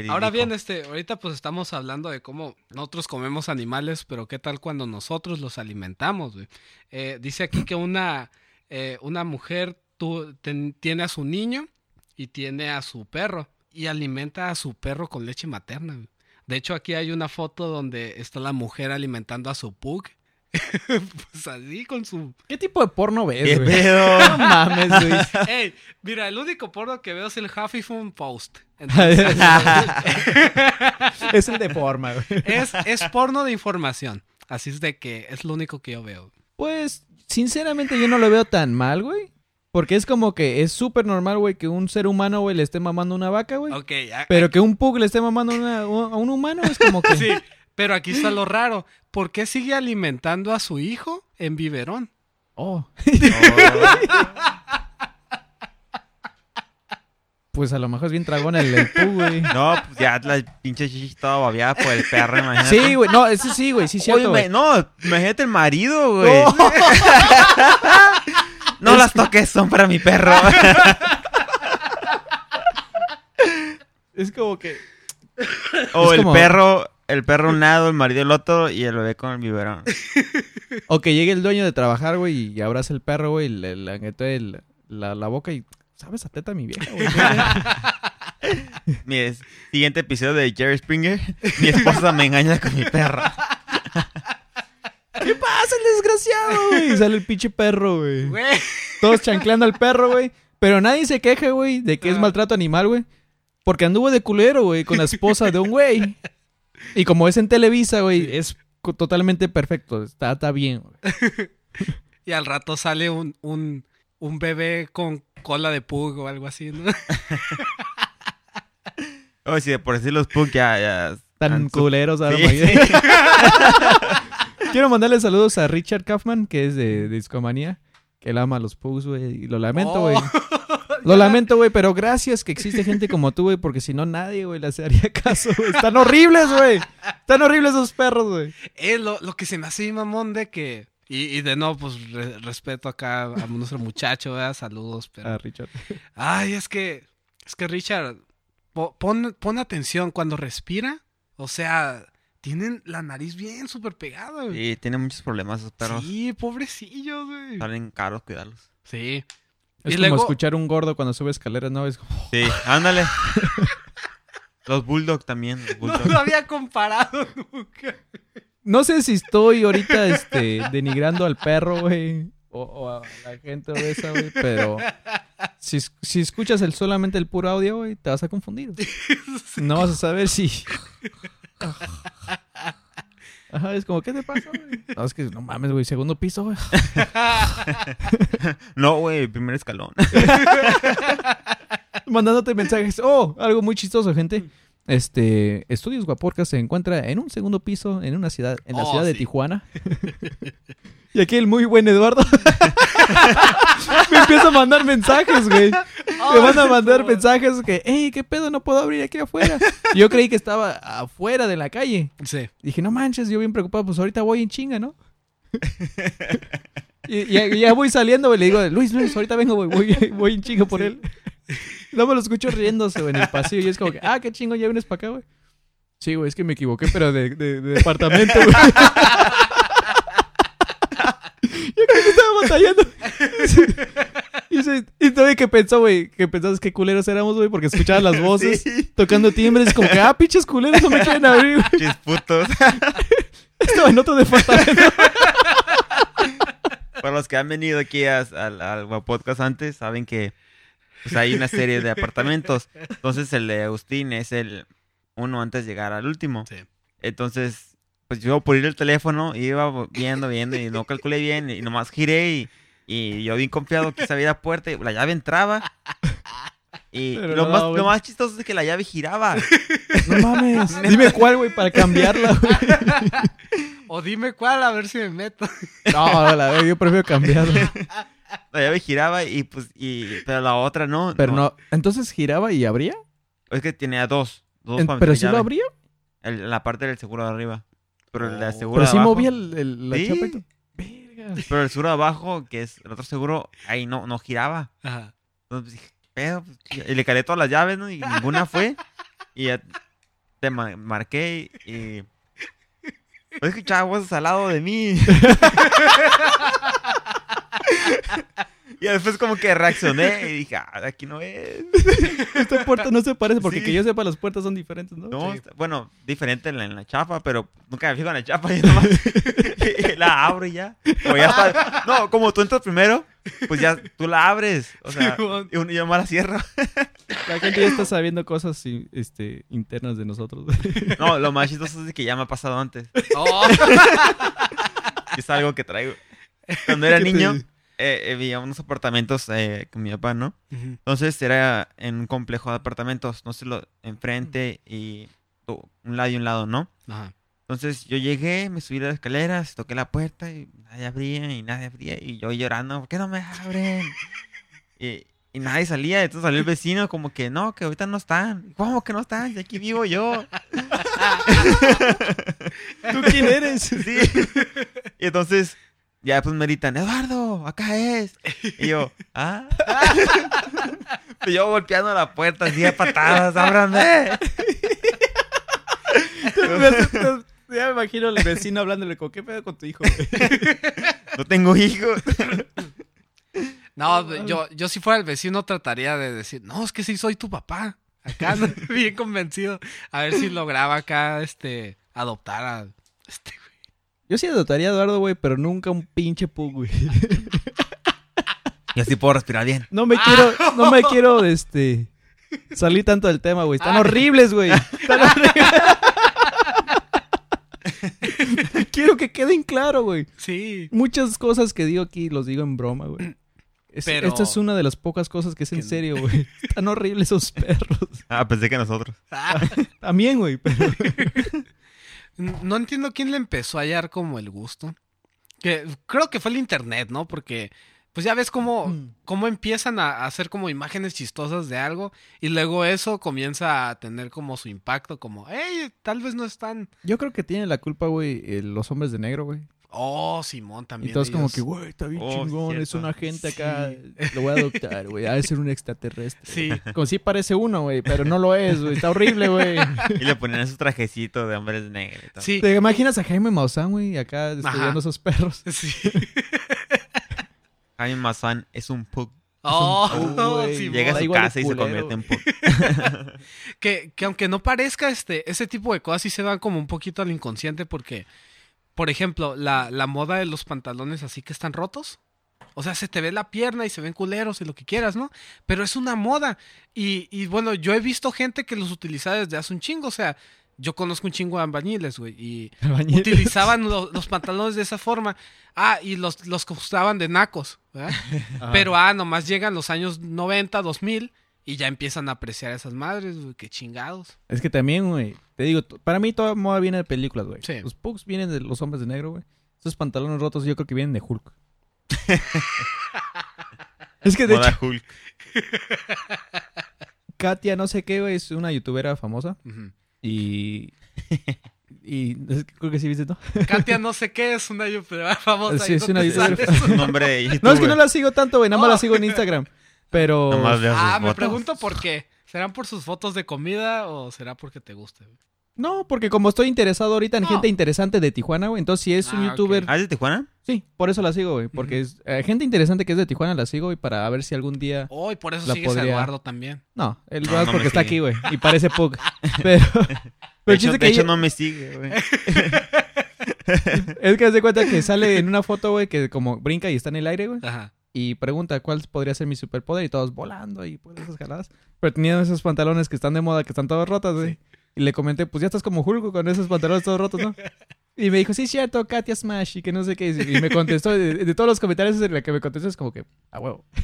Ahora bien, este, ahorita pues estamos hablando de cómo nosotros comemos animales, pero qué tal cuando nosotros los alimentamos, güey. Eh, dice aquí que una, eh, una mujer tu- ten- tiene a su niño y tiene a su perro y alimenta a su perro con leche materna. güey. De hecho, aquí hay una foto donde está la mujer alimentando a su pug. pues así con su... ¿Qué tipo de porno ves, ¿Qué güey? No mames, güey. Ey, mira, el único porno que veo es el Huffington Post. Entonces, es el de forma, güey. es, es porno de información. Así es de que es lo único que yo veo. Pues, sinceramente, yo no lo veo tan mal, güey. Porque es como que es súper normal, güey, que un ser humano, güey, le esté mamando a una vaca, güey. Ok, ya- Pero que un pug le esté mamando a una- a un humano es como que... Sí, Pero aquí está lo raro. ¿Por qué sigue alimentando a su hijo en biberón? Oh, Oh. pues a lo mejor es bien dragón el, el pu, güey. No, pues ya la pinche chichi toda babeada por el perro, imagínate. Sí, güey. No, ese sí, güey. Sí, Oye, cierto, güey. me- no, imagínate el marido, güey. No las toques, son para mi perro. Es como que... o el como- perro, el perro un lado, el marido el otro y el bebé con el biberón. O que llegue el dueño de trabajar, güey, y abraza el perro, güey, y le le aguete el- la, la boca y... ¿Sabes a teta mi vieja, güey? Mi siguiente episodio de Jerry Springer. Mi esposa me engaña con mi perro. ¿Qué pasa, el desgraciado, güey? Y sale el pinche perro, güey. Todos chancleando al perro, güey. Pero nadie se queja, güey, de que es Ah. maltrato animal, güey. Porque anduvo de culero, güey, con la esposa de un güey. Y como es en Televisa, güey, es totalmente perfecto. Está, está bien, güey. Y al rato sale un, un, un bebé con cola de pug o algo así, ¿no? Oye, si de por sí los Pug ya, ya Tan han culeros ahora. Sí. Quiero mandarle saludos a Richard Kaufman, que es de, Discomanía. Que él ama a los Pugs, güey. Y lo lamento, Oh. güey. Lo lamento, güey, pero gracias que existe gente como tú, güey, porque si no nadie, güey, les haría caso, güey. Están horribles, güey. Están horribles esos perros, güey. Es lo, lo que se me hace mamón de que... Y, y de nuevo, pues re- respeto acá a nuestro muchacho, ¿verdad? Saludos, pero... Ah, Richard. Ay, es que... Es que Richard, po- pon, pon atención cuando respira. O sea, tienen la nariz bien súper pegada, güey. Sí, tiene muchos problemas esos perros. Sí, pobrecillos, güey. Salen caros cuidarlos. Sí. Es Y como luego- escuchar un gordo cuando sube escaleras, ¿no? Es como, Sí, ándale. Los Bulldog también. Los No lo había comparado nunca. No sé si estoy ahorita, este, denigrando al perro, güey. O, o a la gente obesa, güey. Pero si, si escuchas el, solamente el puro audio, güey, te vas a confundir. No vas a saber si... Ajá, es como, ¿qué te pasa, güey? No, es que no mames, güey, segundo piso, güey. No, güey, primer escalón. Mandándote mensajes. Oh, algo muy chistoso, gente. Este, Estudios Guaporca se encuentra en un segundo piso en una ciudad, en la Oh, ciudad de. Tijuana. y aquí el muy buen Eduardo me empieza a mandar mensajes, güey. Me van a mandar mensajes que, hey, ¿qué pedo? No puedo abrir aquí afuera. Yo creí que estaba afuera de la calle. Sí. Dije, no manches, yo bien preocupado, pues ahorita voy en chinga, ¿no? y ya, ya voy saliendo, güey, le digo, Luis, Luis, ahorita vengo, güey, voy, voy en chinga por él. No me lo escucho riéndose, güey, en el pasillo, y es como que, ah, qué chingo, ya vienes para acá, güey. Sí, güey, es que me equivoqué, pero de, de, de departamento, güey. yo creo que estaba batallando. Y, dice- y todavía que pensó, güey, que pensabas que culeros éramos, güey, porque escuchabas las voces Sí. tocando timbres, como que, ah, pinches culeros, no me quieren abrir, güey. Pinches putos. Estaba en otro departamento. Para los que han venido aquí a- al, al podcast antes, saben que pues, hay una serie de apartamentos. Entonces el de Agustín es el uno antes de llegar al último. Sí. Entonces, pues yo por ir el teléfono iba viendo, viendo y no calculé bien y nomás giré y, y yo bien confiado que se abría la puerta y la llave entraba. Y Pero lo, no, más, güey. lo más chistoso es que la llave giraba. No mames. Dime cuál, güey, para cambiarla, güey. O dime cuál, a ver si me meto. No, la verdad, yo prefiero cambiarla. La llave giraba y pues, y, pero la otra no. Pero no, entonces giraba y abría. Es que tenía dos. dos En- para pero sí lo llave. abría. El- la parte del seguro de arriba. Pero el de Oh. seguro Pero de sí abajo. movía el, el- la Sí. chapa y todo. Verga. Pero el seguro de abajo, que es el otro seguro, ahí no, no giraba. Ajá. Entonces dije, pero, y le calé todas las llaves, ¿no? Y ninguna fue. Y ya te ma- marqué y. Pues escuchaba voces al lado de mí. y después como que reaccioné y dije, ah, aquí no es. Esta puerta no se parece porque Sí. que yo sepa las puertas son diferentes, ¿no? No, Sí. está- bueno, diferente en la, en la chapa, pero nunca me fijo en la chapa y nomás la abro y ya. O ya está. No, como tú entras primero, pues ya tú la abres. O sea, y un- y yo más la cierro. La gente ya está sabiendo cosas i- este, internas de nosotros. No, lo más chistoso es que ya me ha pasado antes. Oh, es algo que traigo. Cuando era ¿Qué te- niño, eh, eh, vivía unos apartamentos eh, con mi papá, ¿no? Entonces era en un complejo de apartamentos, no sé, lo, enfrente y un lado y un lado, ¿no? Ajá. Entonces yo llegué, me subí las escaleras, toqué la puerta y nadie abría y nadie abría. Y yo llorando, ¿por qué no me abren? y, y nadie salía. Entonces salió el vecino como que, no, que ahorita no están. ¿Cómo que no están? Si aquí vivo yo. ¿Tú quién eres? Sí. Y entonces ya pues me gritan, Eduardo, acá es. Y yo, ah. Y yo golpeando la puerta así de patadas, ábranme. ya me imagino al vecino hablándole con qué pedo con tu hijo. No tengo hijos. No, yo, yo si fuera el vecino trataría de decir, no, es que sí soy tu papá. Acá ¿no? bien convencido. A ver si lograba acá, este, adoptar a este güey. Yo sí adoptaría a Eduardo, güey, pero nunca un pinche pug, güey. Y así puedo respirar bien. No me quiero, no me quiero, este, salir tanto del tema, güey. Están Ah. horribles, güey. Están horribles. quiero que queden claro, güey. Sí. Muchas cosas que digo aquí los digo en broma, güey. Es- Pero- Esta es una de las pocas cosas que es en Que- serio, güey. Están horribles esos perros. Ah, pensé que nosotros. Ah, También, güey, pero... no entiendo quién le empezó a hallar como el gusto. Que creo que fue el internet, ¿no? Porque pues ya ves cómo, Mm. cómo empiezan a hacer como imágenes chistosas de algo y luego eso comienza a tener como su impacto, como, hey, tal vez no están. Yo creo que tienen la culpa, güey, eh, los hombres de negro, güey. Oh, Simón Y también. todos como ellos- que, güey, está bien Oh, chingón, cierto. es un agente Sí. acá, lo voy a adoptar, güey, ha de ser un extraterrestre. Sí. Como si parece uno, güey, pero no lo es, güey, está horrible, güey. Y le ponían su trajecito de hombres negros. y. Sí. ¿Te imaginas a Jaime Maussan, güey, acá estudiando esos perros? Sí. Jaime Maussan es un pug. Oh, Oh. Simón. Llega a su casa y se convierte en pug. que, que aunque no parezca, este, ese tipo de cosas sí se van como un poquito al inconsciente porque, por ejemplo, la, la moda de los pantalones así que están rotos. O sea, se te ve la pierna y se ven culeros y lo que quieras, ¿no? Pero es una moda. Y, y bueno, yo he visto gente que los utiliza desde hace un chingo. O sea, yo conozco un chingo de albañiles, güey. Y Albañiles. utilizaban lo- los pantalones de esa forma. Ah, y los, los usaban de nacos. Pero, ah, nomás llegan los años 90, 2000 y ya empiezan a apreciar esas madres, güey, qué chingados. Es que también, güey, te digo, para mí toda moda viene de películas, güey. Sí. Los pugs vienen de los hombres de negro, güey. Esos pantalones rotos yo creo que vienen de Hulk. es que de Moda hecho, Hulk. Katia no sé qué, güey, es una youtubera famosa y... y creo que sí viste, ¿no? Katia no sé qué es una youtuber famosa. Sí, ¿y es una youtuber? Es un nombre de No, es que no la sigo tanto, güey, nada más Oh. la sigo en Instagram. Pero... Ah, me pregunto por qué. ¿Serán por sus fotos de comida o será porque te guste? güey? No, porque como estoy interesado ahorita en No. gente interesante de Tijuana, güey, entonces si es un Ah, youtuber... ¿Ah, es de Tijuana? Sí, por eso la sigo, güey, porque es eh, gente interesante que es de Tijuana la sigo y para ver si algún día... Oh, y por eso La sigues a podría- Eduardo también. No, el No, Brad no porque está aquí, güey, y parece Pug. Pero... De Pero el hecho, chiste de que hecho ella- no me sigue, güey. es que haz de cuenta que sale en una foto, güey, que como brinca y está en el aire, güey, Ajá. Y pregunta cuál podría ser mi superpoder y todos volando y pues esas jaladas. Pero tenían esos pantalones que están de moda, que están todos rotos, güey. Y le comenté, pues ya estás como Hulk con esos pantalones todos rotos, ¿no? Y me dijo, sí, cierto, Katia Smash y que no sé qué. Y me contestó, de, de todos los comentarios, la que me contestó es como que, a huevo.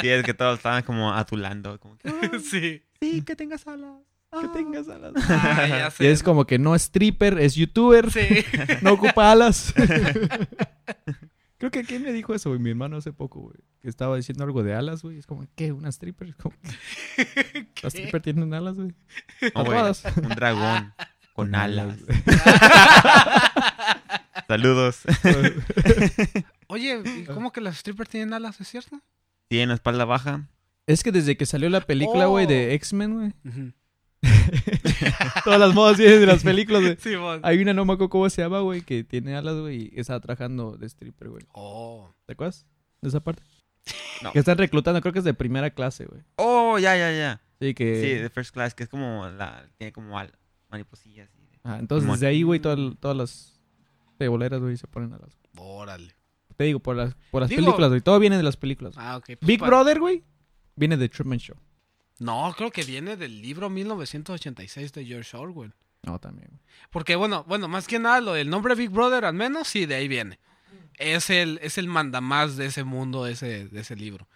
Sí, es que todos estaban como atulando. Como que, sí. Sí, que tengas alas. Que tengas alas. Ah, ya Y es como que no es stripper, es youtuber, Sí. no ocupa alas. Creo que ¿quién me dijo eso, güey? Mi hermano hace poco, güey. Que estaba diciendo algo de alas, güey. Es como, ¿qué? ¿Una stripper? Es como, ¿Las stripper tienen alas, güey? no, güey, un dragón con alas. Saludos. Oye, ¿y ¿cómo que las strippers tienen alas, es cierto? Tiene espalda baja. Es que desde que salió la película, güey, Oh. de X-Men, güey. Ujú. Todas las modas vienen de las películas, güey. Sí, mon. Hay una, no me acuerdo cómo se llama, güey, que tiene alas, güey, y está trabajando de stripper, güey. Oh. ¿Te acuerdas de esa parte? No. Que están reclutando, creo que es de primera clase, güey. Oh, ya, ya, ya. Sí, que... Sí, de first class, que es como la. Tiene como al, mariposillas. y- Ah, entonces desde ahí, güey, todas, todas las ceboleras, güey, se ponen alas. Órale. Te digo, por las, por las Digo- películas, güey. Todo viene de las películas. Ah, ok. pues Big Brother, güey, viene de Truman Show. No, creo que viene del libro 1986 de George Orwell. No, también. Porque bueno, bueno, más que nada lo del nombre Big Brother, al menos sí, de ahí viene. Es el, es el mandamás de ese mundo, de ese, de ese libro.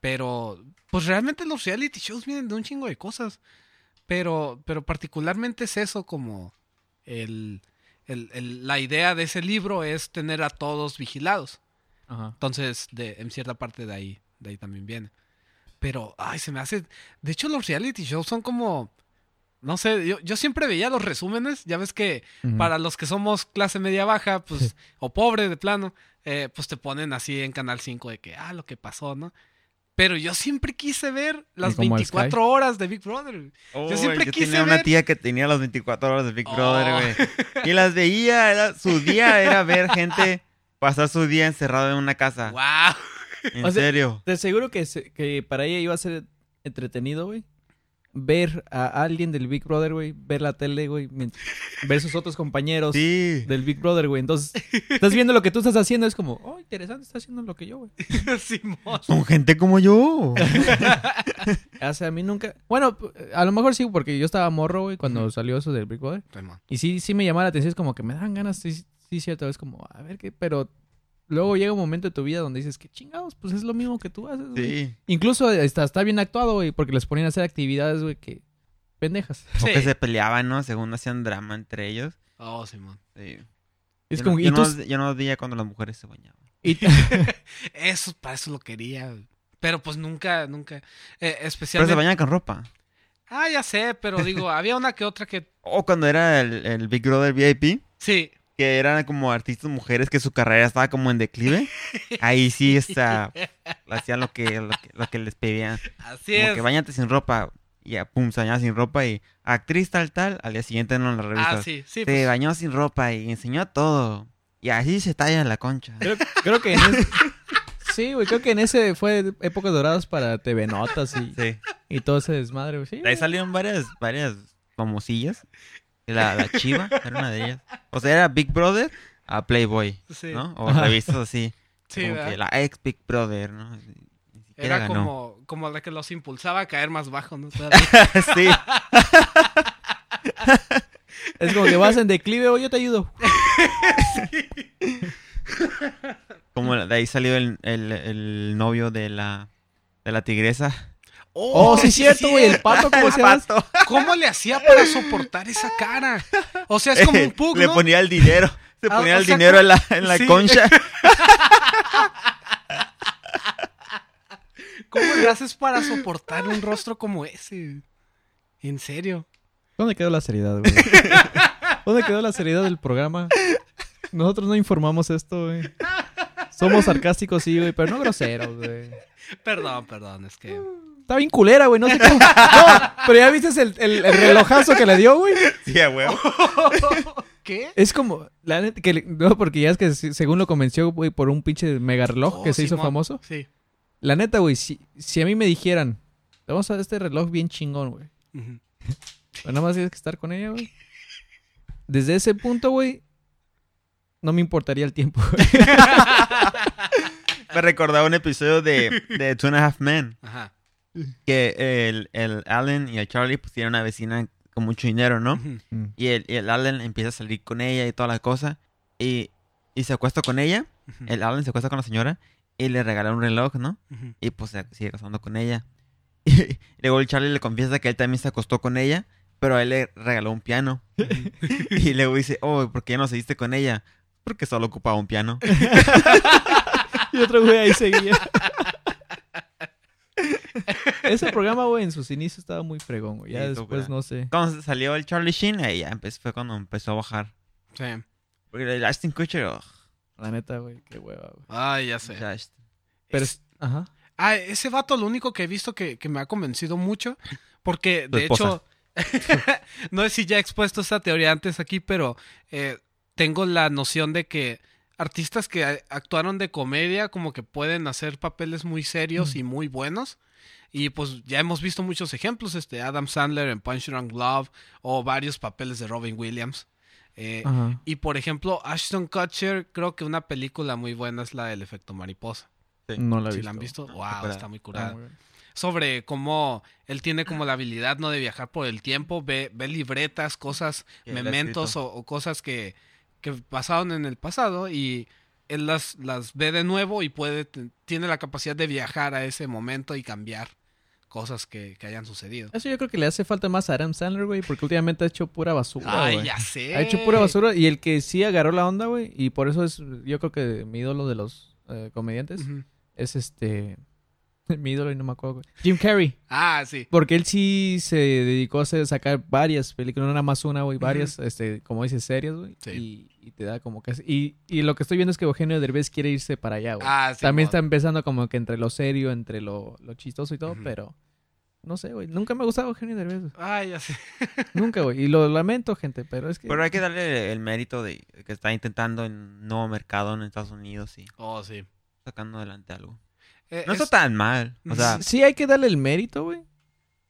Pero, pues realmente los reality shows vienen de un chingo de cosas. Pero, pero particularmente es eso como el, el- el- la idea de ese libro es tener a todos vigilados. Ajá. Entonces, de, en cierta parte de ahí, de ahí también viene. Pero, ay, se me hace. De hecho, los reality shows son como. No sé, yo, yo siempre veía los resúmenes. Ya ves que para los que somos clase media baja, pues, o pobre de plano, eh, pues te ponen así en Canal 5 de que, ah, lo que pasó, ¿no? Pero yo siempre quise ver las como el 24 horas de Big Brother. Yo siempre quise tenía una ver- tía que tenía las 24 horas de Big Oh. Brother, güey. Y las veía, era- su día era ver gente pasar su día encerrado en una casa. ¡Wow! En O sea, serio. Te aseguro que, se- que para ella iba a ser entretenido, güey. Ver a alguien del Big Brother, güey. Ver la tele, güey. Ver sus otros compañeros Sí. del Big Brother, güey. Entonces, estás viendo lo que tú estás haciendo. Es como, oh, interesante, está haciendo lo que yo, güey. Son gente como yo. O sea, a mí nunca... Bueno, a lo mejor sí, porque yo estaba morro, güey, cuando salió eso del Big Brother. Y sí, sí me llamaba la atención. Es como que me dan ganas, sí, sí, cierto. Es como, a ver qué... Pero luego llega un momento de tu vida donde dices, que chingados, pues es lo mismo que tú haces, güey. Sí. Incluso está, está bien actuado, güey, porque les ponían a hacer actividades, güey, que pendejas. O Sí. que se peleaban, ¿no? Según hacían drama entre ellos. Oh, Simón. Sí. Es yo, como, no, yo, tú- no, yo no veía cuando las mujeres se bañaban. y- Eso, para eso lo quería. güey. Pero pues nunca, nunca. eh, Pero se especialmente. bañaban con ropa. Ah, ya sé, pero digo, había una que otra que. O cuando era el, el Big Brother VIP, Sí. Que eran como artistas mujeres que su carrera estaba como en declive. Ahí sí, está, hacían lo que, lo que, lo que les pedían. Así Como es. que bañate sin ropa. Y ya, pum, se bañaba sin ropa y actriz tal, tal. Al día siguiente no en las revistas. Ah, sí, sí. Se pues, bañó sin ropa y enseñó todo. Y así se talla la concha. creo, creo que en ese... Sí, güey, creo que en ese fue épocas doradas para TV Notas y, Sí. y todo ese desmadre, güey. Sí, ahí salieron varias, varias famosillas. La, la Chiva era una de ellas. O sea, era Big Brother a Playboy, sí. ¿no? O revistas así. Sí, como que la ex Big Brother, ¿no? Era ganó. como, como la que los impulsaba a caer más bajo, ¿no? sí. Es como que vas en declive, o yo te ayudo. Como de ahí salió el, el, el novio de la, de la tigresa. Oh, sí, cierto, güey, el pato, ¿cómo El se llama? pato. ¿Cómo le hacía para soportar esa cara? O sea, es como un pug, Le ¿no? ponía el dinero. Se Ah, ponía el sea, dinero en la, en la sí. concha. ¿Cómo le haces para soportar un rostro como ese? En serio. ¿Dónde quedó la seriedad, güey? ¿Dónde quedó la seriedad del programa? Nosotros no informamos esto, güey. Somos sarcásticos, sí, güey, pero no groseros, güey. Perdón, perdón, es que. Está bien culera, güey, no sé cómo. No, pero ya viste el, el- el relojazo que le dio, güey. Sí, a huevo. ¿Qué? Es como, la neta, que no, porque ya es que se- según lo convenció, güey, por un pinche mega reloj Oh, que se hizo famoso. Sí. La neta, güey, si, si a mí me dijeran, "Te vamos a dar este reloj bien chingón, güey. Pero nada más tienes que estar con ella, güey. Desde ese punto, güey, no me importaría el tiempo. Me recordaba un episodio de, de Two and a Half Men. Ajá. Que el, el Allen y el Charlie pues tienen una vecina con mucho dinero, ¿no? Ujú. Y el, y el Allen empieza a salir con ella y toda la cosa. Y, y se acuesta con ella. El Allen se acuesta con la señora. Y le regala un reloj, ¿no? Y pues se sigue casando con ella. Y luego el Charlie le confiesa que él también se acostó con ella. Pero a él le regaló un piano. y luego dice, oh, ¿por qué no seguiste con ella? Porque solo ocupaba un piano. y otro güey ahí seguía. Ese programa, güey, en sus inicios estaba muy fregón, güey. Ya Sí, después no sé. Cuando salió el Charlie Sheen, ahí ya empezó, fue cuando empezó a bajar. Sí. Porque el Ashton Kutcher, La neta, güey, qué hueva, güey. Ay, ya sé. Ashton- Pero, Es- ajá. Ah, ese vato lo único que he visto que, que me ha convencido mucho, porque de hecho, no sé si ya he expuesto esta teoría antes aquí, pero eh, tengo la noción de que artistas que actuaron de comedia como que pueden hacer papeles muy serios Mm. y muy buenos. Y pues ya hemos visto muchos ejemplos, este Adam Sandler en Punch Drunk Love o varios papeles de Robin Williams. Eh, y por ejemplo, Ashton Kutcher, creo que una película muy buena es la del efecto mariposa. Sí. No la he Si visto. la han visto, wow, está muy Ah, curada sobre cómo él tiene como la habilidad no de viajar por el tiempo, ve, ve libretas, cosas, mementos o cosas que, que pasaron en el pasado y él las, las ve de nuevo y puede, tiene la capacidad de viajar a ese momento y cambiar cosas que, que hayan sucedido. Eso yo creo que le hace falta más a Adam Sandler, güey, porque últimamente ha hecho pura basura, Ay, ya sé. Ha hecho pura basura y el que sí agarró la onda, güey, y por eso es, yo creo que mi ídolo de los eh, comediantes es este, mi ídolo y no me acuerdo, güey. Jim Carrey, Ah, sí. porque él sí se dedicó a sacar varias películas, no nada más una, güey, varias, este, como dices, series, güey, Sí. y, y te da como que... Y, y lo que estoy viendo es que Eugenio Derbez quiere irse para allá, güey. Ah, sí. También está empezando como que entre lo serio, entre lo, lo chistoso y todo, pero... No sé, güey. Nunca me ha gustado Eugenio Derbez. Ay, ya sé. Nunca, güey. Y lo lamento, gente, pero es que... Pero hay que darle el mérito de que está intentando en un nuevo mercado en Estados Unidos y Oh, sí. sacando adelante algo. Eh, No es- está tan mal. O sea, Sí hay que darle el mérito, güey.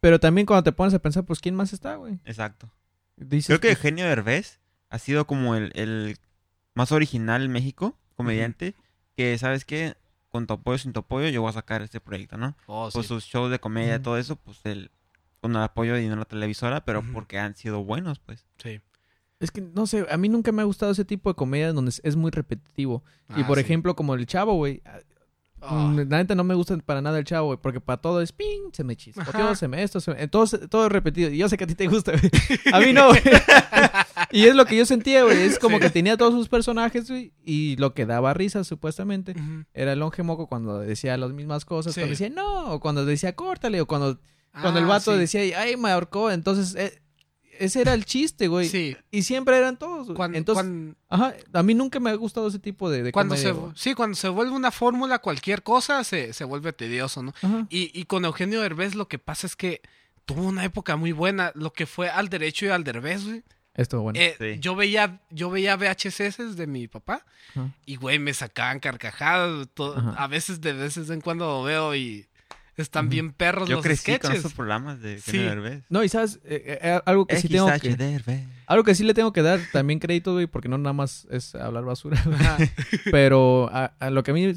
Pero también cuando te pones a pensar, pues, ¿quién más está, güey? exacto. Dices, Creo que Eugenio Derbez ha sido como el, el más original en México, comediante, que, ¿sabes qué? Con tu apoyo sin tu apoyo, yo voy a sacar este proyecto, ¿no? Oh, sí. Pues sus shows de comedia, Ujú. todo eso, pues el, con el apoyo de la televisora, pero Ujú. porque han sido buenos, pues. Sí. Es que, no sé, a mí nunca me ha gustado ese tipo de comedia donde es- muy repetitivo. y Ah, por sí. ejemplo, como el chavo, güey. Mm, La neta no me gusta para nada el chavo, güey. Porque para todo es ping, se me chispoteó, se me esto, se me... Todo, todo es repetido. Y yo sé que a ti te gusta, güey. A mí no, güey. y es lo que yo sentía, güey. Es como Sí. que tenía todos sus personajes, güey. Y lo que daba risa, supuestamente. Era el longe moco cuando decía las mismas cosas. Sí. Cuando decía no, o cuando decía córtale, o cuando, cuando el Ah, vato sí. decía, ay, me ahorcó. Entonces, eh, ese era el chiste, güey. Sí. Y siempre eran todos, güey. Cuando, Entonces, cuando, Ajá, a mí nunca me ha gustado ese tipo de, de cuando comedia, se, güey. sí, cuando se vuelve una fórmula, cualquier cosa se, se vuelve tedioso, ¿no? Y, y con Eugenio Derbez lo que pasa es que tuvo una época muy buena, lo que fue al derecho y al derbez, güey. Esto, bueno. Eh, Sí. yo veía yo veía VHS de mi papá y güey me sacaban carcajadas, a veces de veces en cuando veo y están bien perros Yo los crecí con esos programas de Sí. Derbez. No, y sabes, Eh, eh, algo que sí tengo que, Derbez. algo que sí le tengo que dar también crédito, güey, porque no nada más es hablar basura. Pero a, a lo que a mí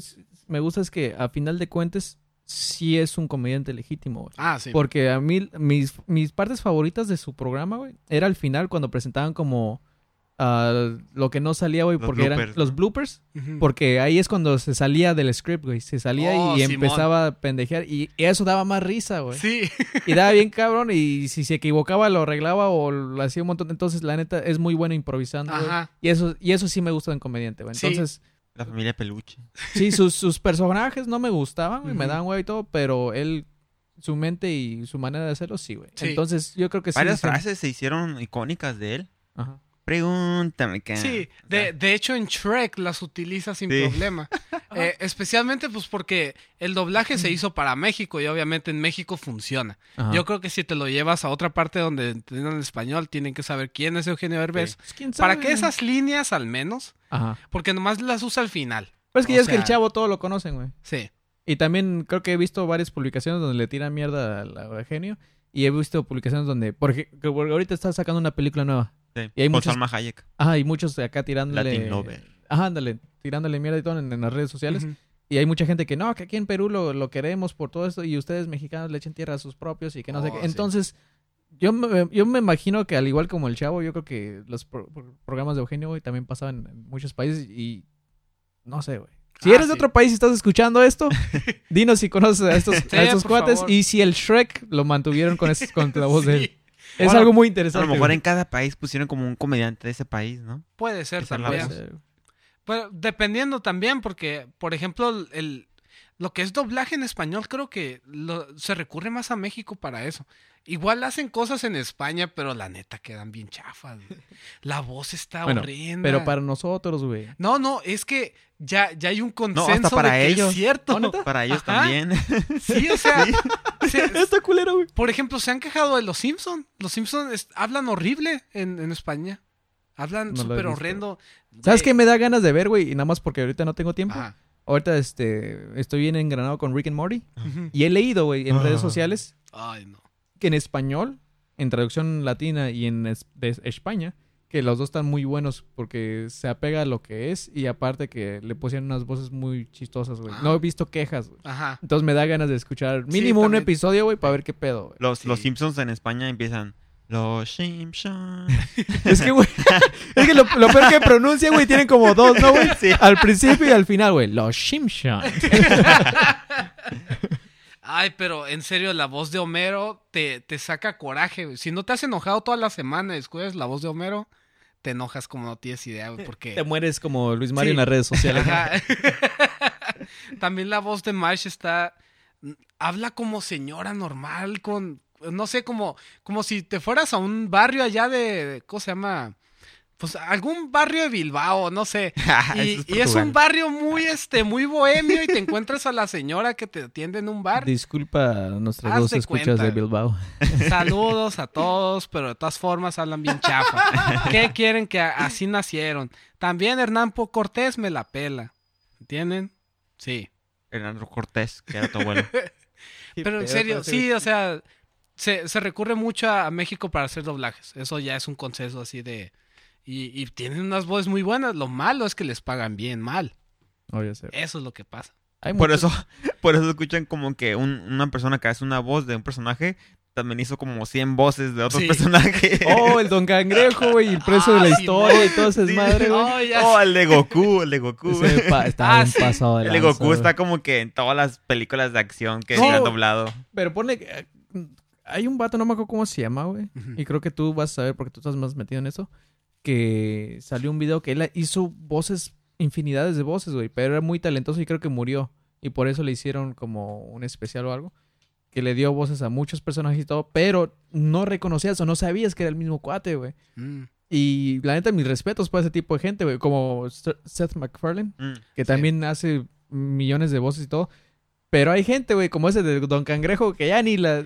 me gusta es que a final de cuentas sí es un comediante legítimo, güey. Ah, sí. Porque a mí, mis, mis partes favoritas de su programa, güey, era al final cuando presentaban como ah, lo que no salía, güey, porque eran los bloopers. Porque ahí es cuando se salía del script, güey. Se salía Oh, y Simón. empezaba a pendejear. Y eso daba más risa, güey. Sí. Y daba bien cabrón. Y si se equivocaba, lo arreglaba o lo hacía un montón. Entonces, la neta, es muy bueno improvisando, güey. Ajá. Y eso, y eso sí me gusta en comediante, güey. Sí. La familia Peluche. sí, sus, sus personajes no me gustaban, güey. Me Ujú. daban, güey, y todo. Pero él, su mente y su manera de hacerlo, sí, güey. Sí. Entonces, yo creo que sí. Varias se- frases se hicieron icónicas de él. Ajá. Pregúntame qué. Sí, de, de hecho en Shrek las utiliza sin Sí. problema. Eh, especialmente pues porque el doblaje se hizo para México y obviamente en México funciona. Ajá. Yo creo que si te lo llevas a otra parte donde entiendan español, tienen que saber quién es Eugenio Derbez. Pues, ¿quién Para que esas líneas al menos, Ajá. porque nomás las usa al final. Pero es que O ya es que el chavo todo lo conocen, güey. Sí. Y también creo que he visto varias publicaciones donde le tiran mierda al a Eugenio. Y he visto publicaciones donde, porque que ahorita está sacando una película nueva. Sí, Y hay con muchos- Salma Hayek. Ajá, y muchos de acá tirándole. Latin Lover. Ajá, ándale, tirándole mierda y todo en, en las redes sociales. Y hay mucha gente que no, que aquí en Perú lo, lo queremos por todo esto y ustedes mexicanos le echen tierra a sus propios y que no sé Oh, qué. sí. Entonces, yo me, yo me imagino que al igual como el chavo, yo creo que los pro- pro- programas de Eugenio, güey, también pasaban en muchos países y no sé, güey. Si Ah, eres de otro país y estás escuchando esto, dinos si conoces a estos, Sí, a estos cuates favor. y si el Shrek lo mantuvieron con, ese- con la voz de él. Es algo muy A interesante. lo mejor güey. en cada país pusieron como un comediante de ese país, ¿no? Puede ser. Puede ser. Pero dependiendo también, porque, por ejemplo, el- lo que es doblaje en español, creo que lo- se recurre más a México para eso. Igual hacen cosas en España, pero la neta quedan bien chafas. güey. La voz está Bueno, horrenda. Pero para nosotros, güey. No, no, es que ya, ya hay un consenso para de que ellos. es cierto. ¿Oh, neta? Para ellos Ajá. también. Sí, o sea, se- Está culero, güey. por ejemplo, se han quejado de los Simpsons. Los Simpsons hablan horrible en, en España. Hablan No súper horrendo. ¿Sabes qué me da ganas de ver, güey? Y nada más porque ahorita no tengo tiempo. Ajá. Ahorita este, estoy bien engranado con Rick and Morty. Y he leído, güey, en Ah. redes sociales Ay, no. que en español, en traducción latina y en es- de España, que los dos están muy buenos porque se apega a lo que es y aparte que le pusieron unas voces muy chistosas, güey. Ah. No he visto quejas, güey. Ajá. Entonces me da ganas de escuchar Sí, mínimo un episodio, güey, para ver qué pedo, güey. Los, Sí. los Simpsons en España empiezan. Los Simpsons. Es que, güey, es que lo, lo peor que pronuncia, güey, tienen como dos, ¿no, güey? Al principio y al final, güey. Los Simpsons. Ay, pero en serio, la voz de Homero te, te saca coraje. güey. Si no te has enojado toda la semana y escuchas la voz de Homero, te enojas como no tienes idea, güey, porque... Te mueres como Luis Mario Sí. en las redes sociales. Ajá. También la voz de Marsh está. Habla como señora normal, con. No sé, como, como si te fueras a un barrio allá de. ¿Cómo se llama? Pues algún barrio de Bilbao, no sé. Ah, Y, es y es Portugal. un barrio muy, este, muy bohemio y te encuentras a la señora que te atiende en un bar. Disculpa a nuestras Haz dos de escuchas cuenta, de. Bilbao. Saludos a todos, pero de todas formas hablan bien chafa. ¿Qué quieren que así nacieron? También Hernán Po- Cortés me la pela. ¿Entienden? Sí. Hernando Cortés, que era tu abuelo. Pero en serio, sí, o sea, se, se recurre mucho a México para hacer doblajes. Eso ya es un consenso así de... Y, y tienen unas voces muy buenas. Lo malo es que les pagan bien mal. Obvio, sí. Eso es lo que pasa. Hay Por muchos- eso, por eso escuchan como que un- una persona que hace una voz de un personaje también hizo como 100 voces de otros Sí. personajes. Oh, el Don Cangrejo, güey, el precio de la Ah, sí, historia y todo ese Sí. desmadre, güey. Oh, ya Oh, el de Goku, el de Goku. Pa- está Ah, bien sí. pasado de El de Goku está como que en todas las películas de acción que No. se han doblado. Pero pone... Hay un vato, no me acuerdo cómo se llama, güey. Y creo que tú vas a saber porque tú estás más metido en eso. Que salió un video que él hizo voces, infinidades de voces, güey. Pero era muy talentoso y creo que murió. Y por eso le hicieron como un especial o algo. Que le dio voces a muchos personajes y todo. Pero no reconocías o no sabías que era el mismo cuate, güey. Mm. Y la neta, mis respetos para ese tipo de gente, güey. Como Seth MacFarlane. Mm. que Sí. también hace millones de voces y todo. Pero hay gente, güey, como ese de Don Cangrejo, que ya ni la...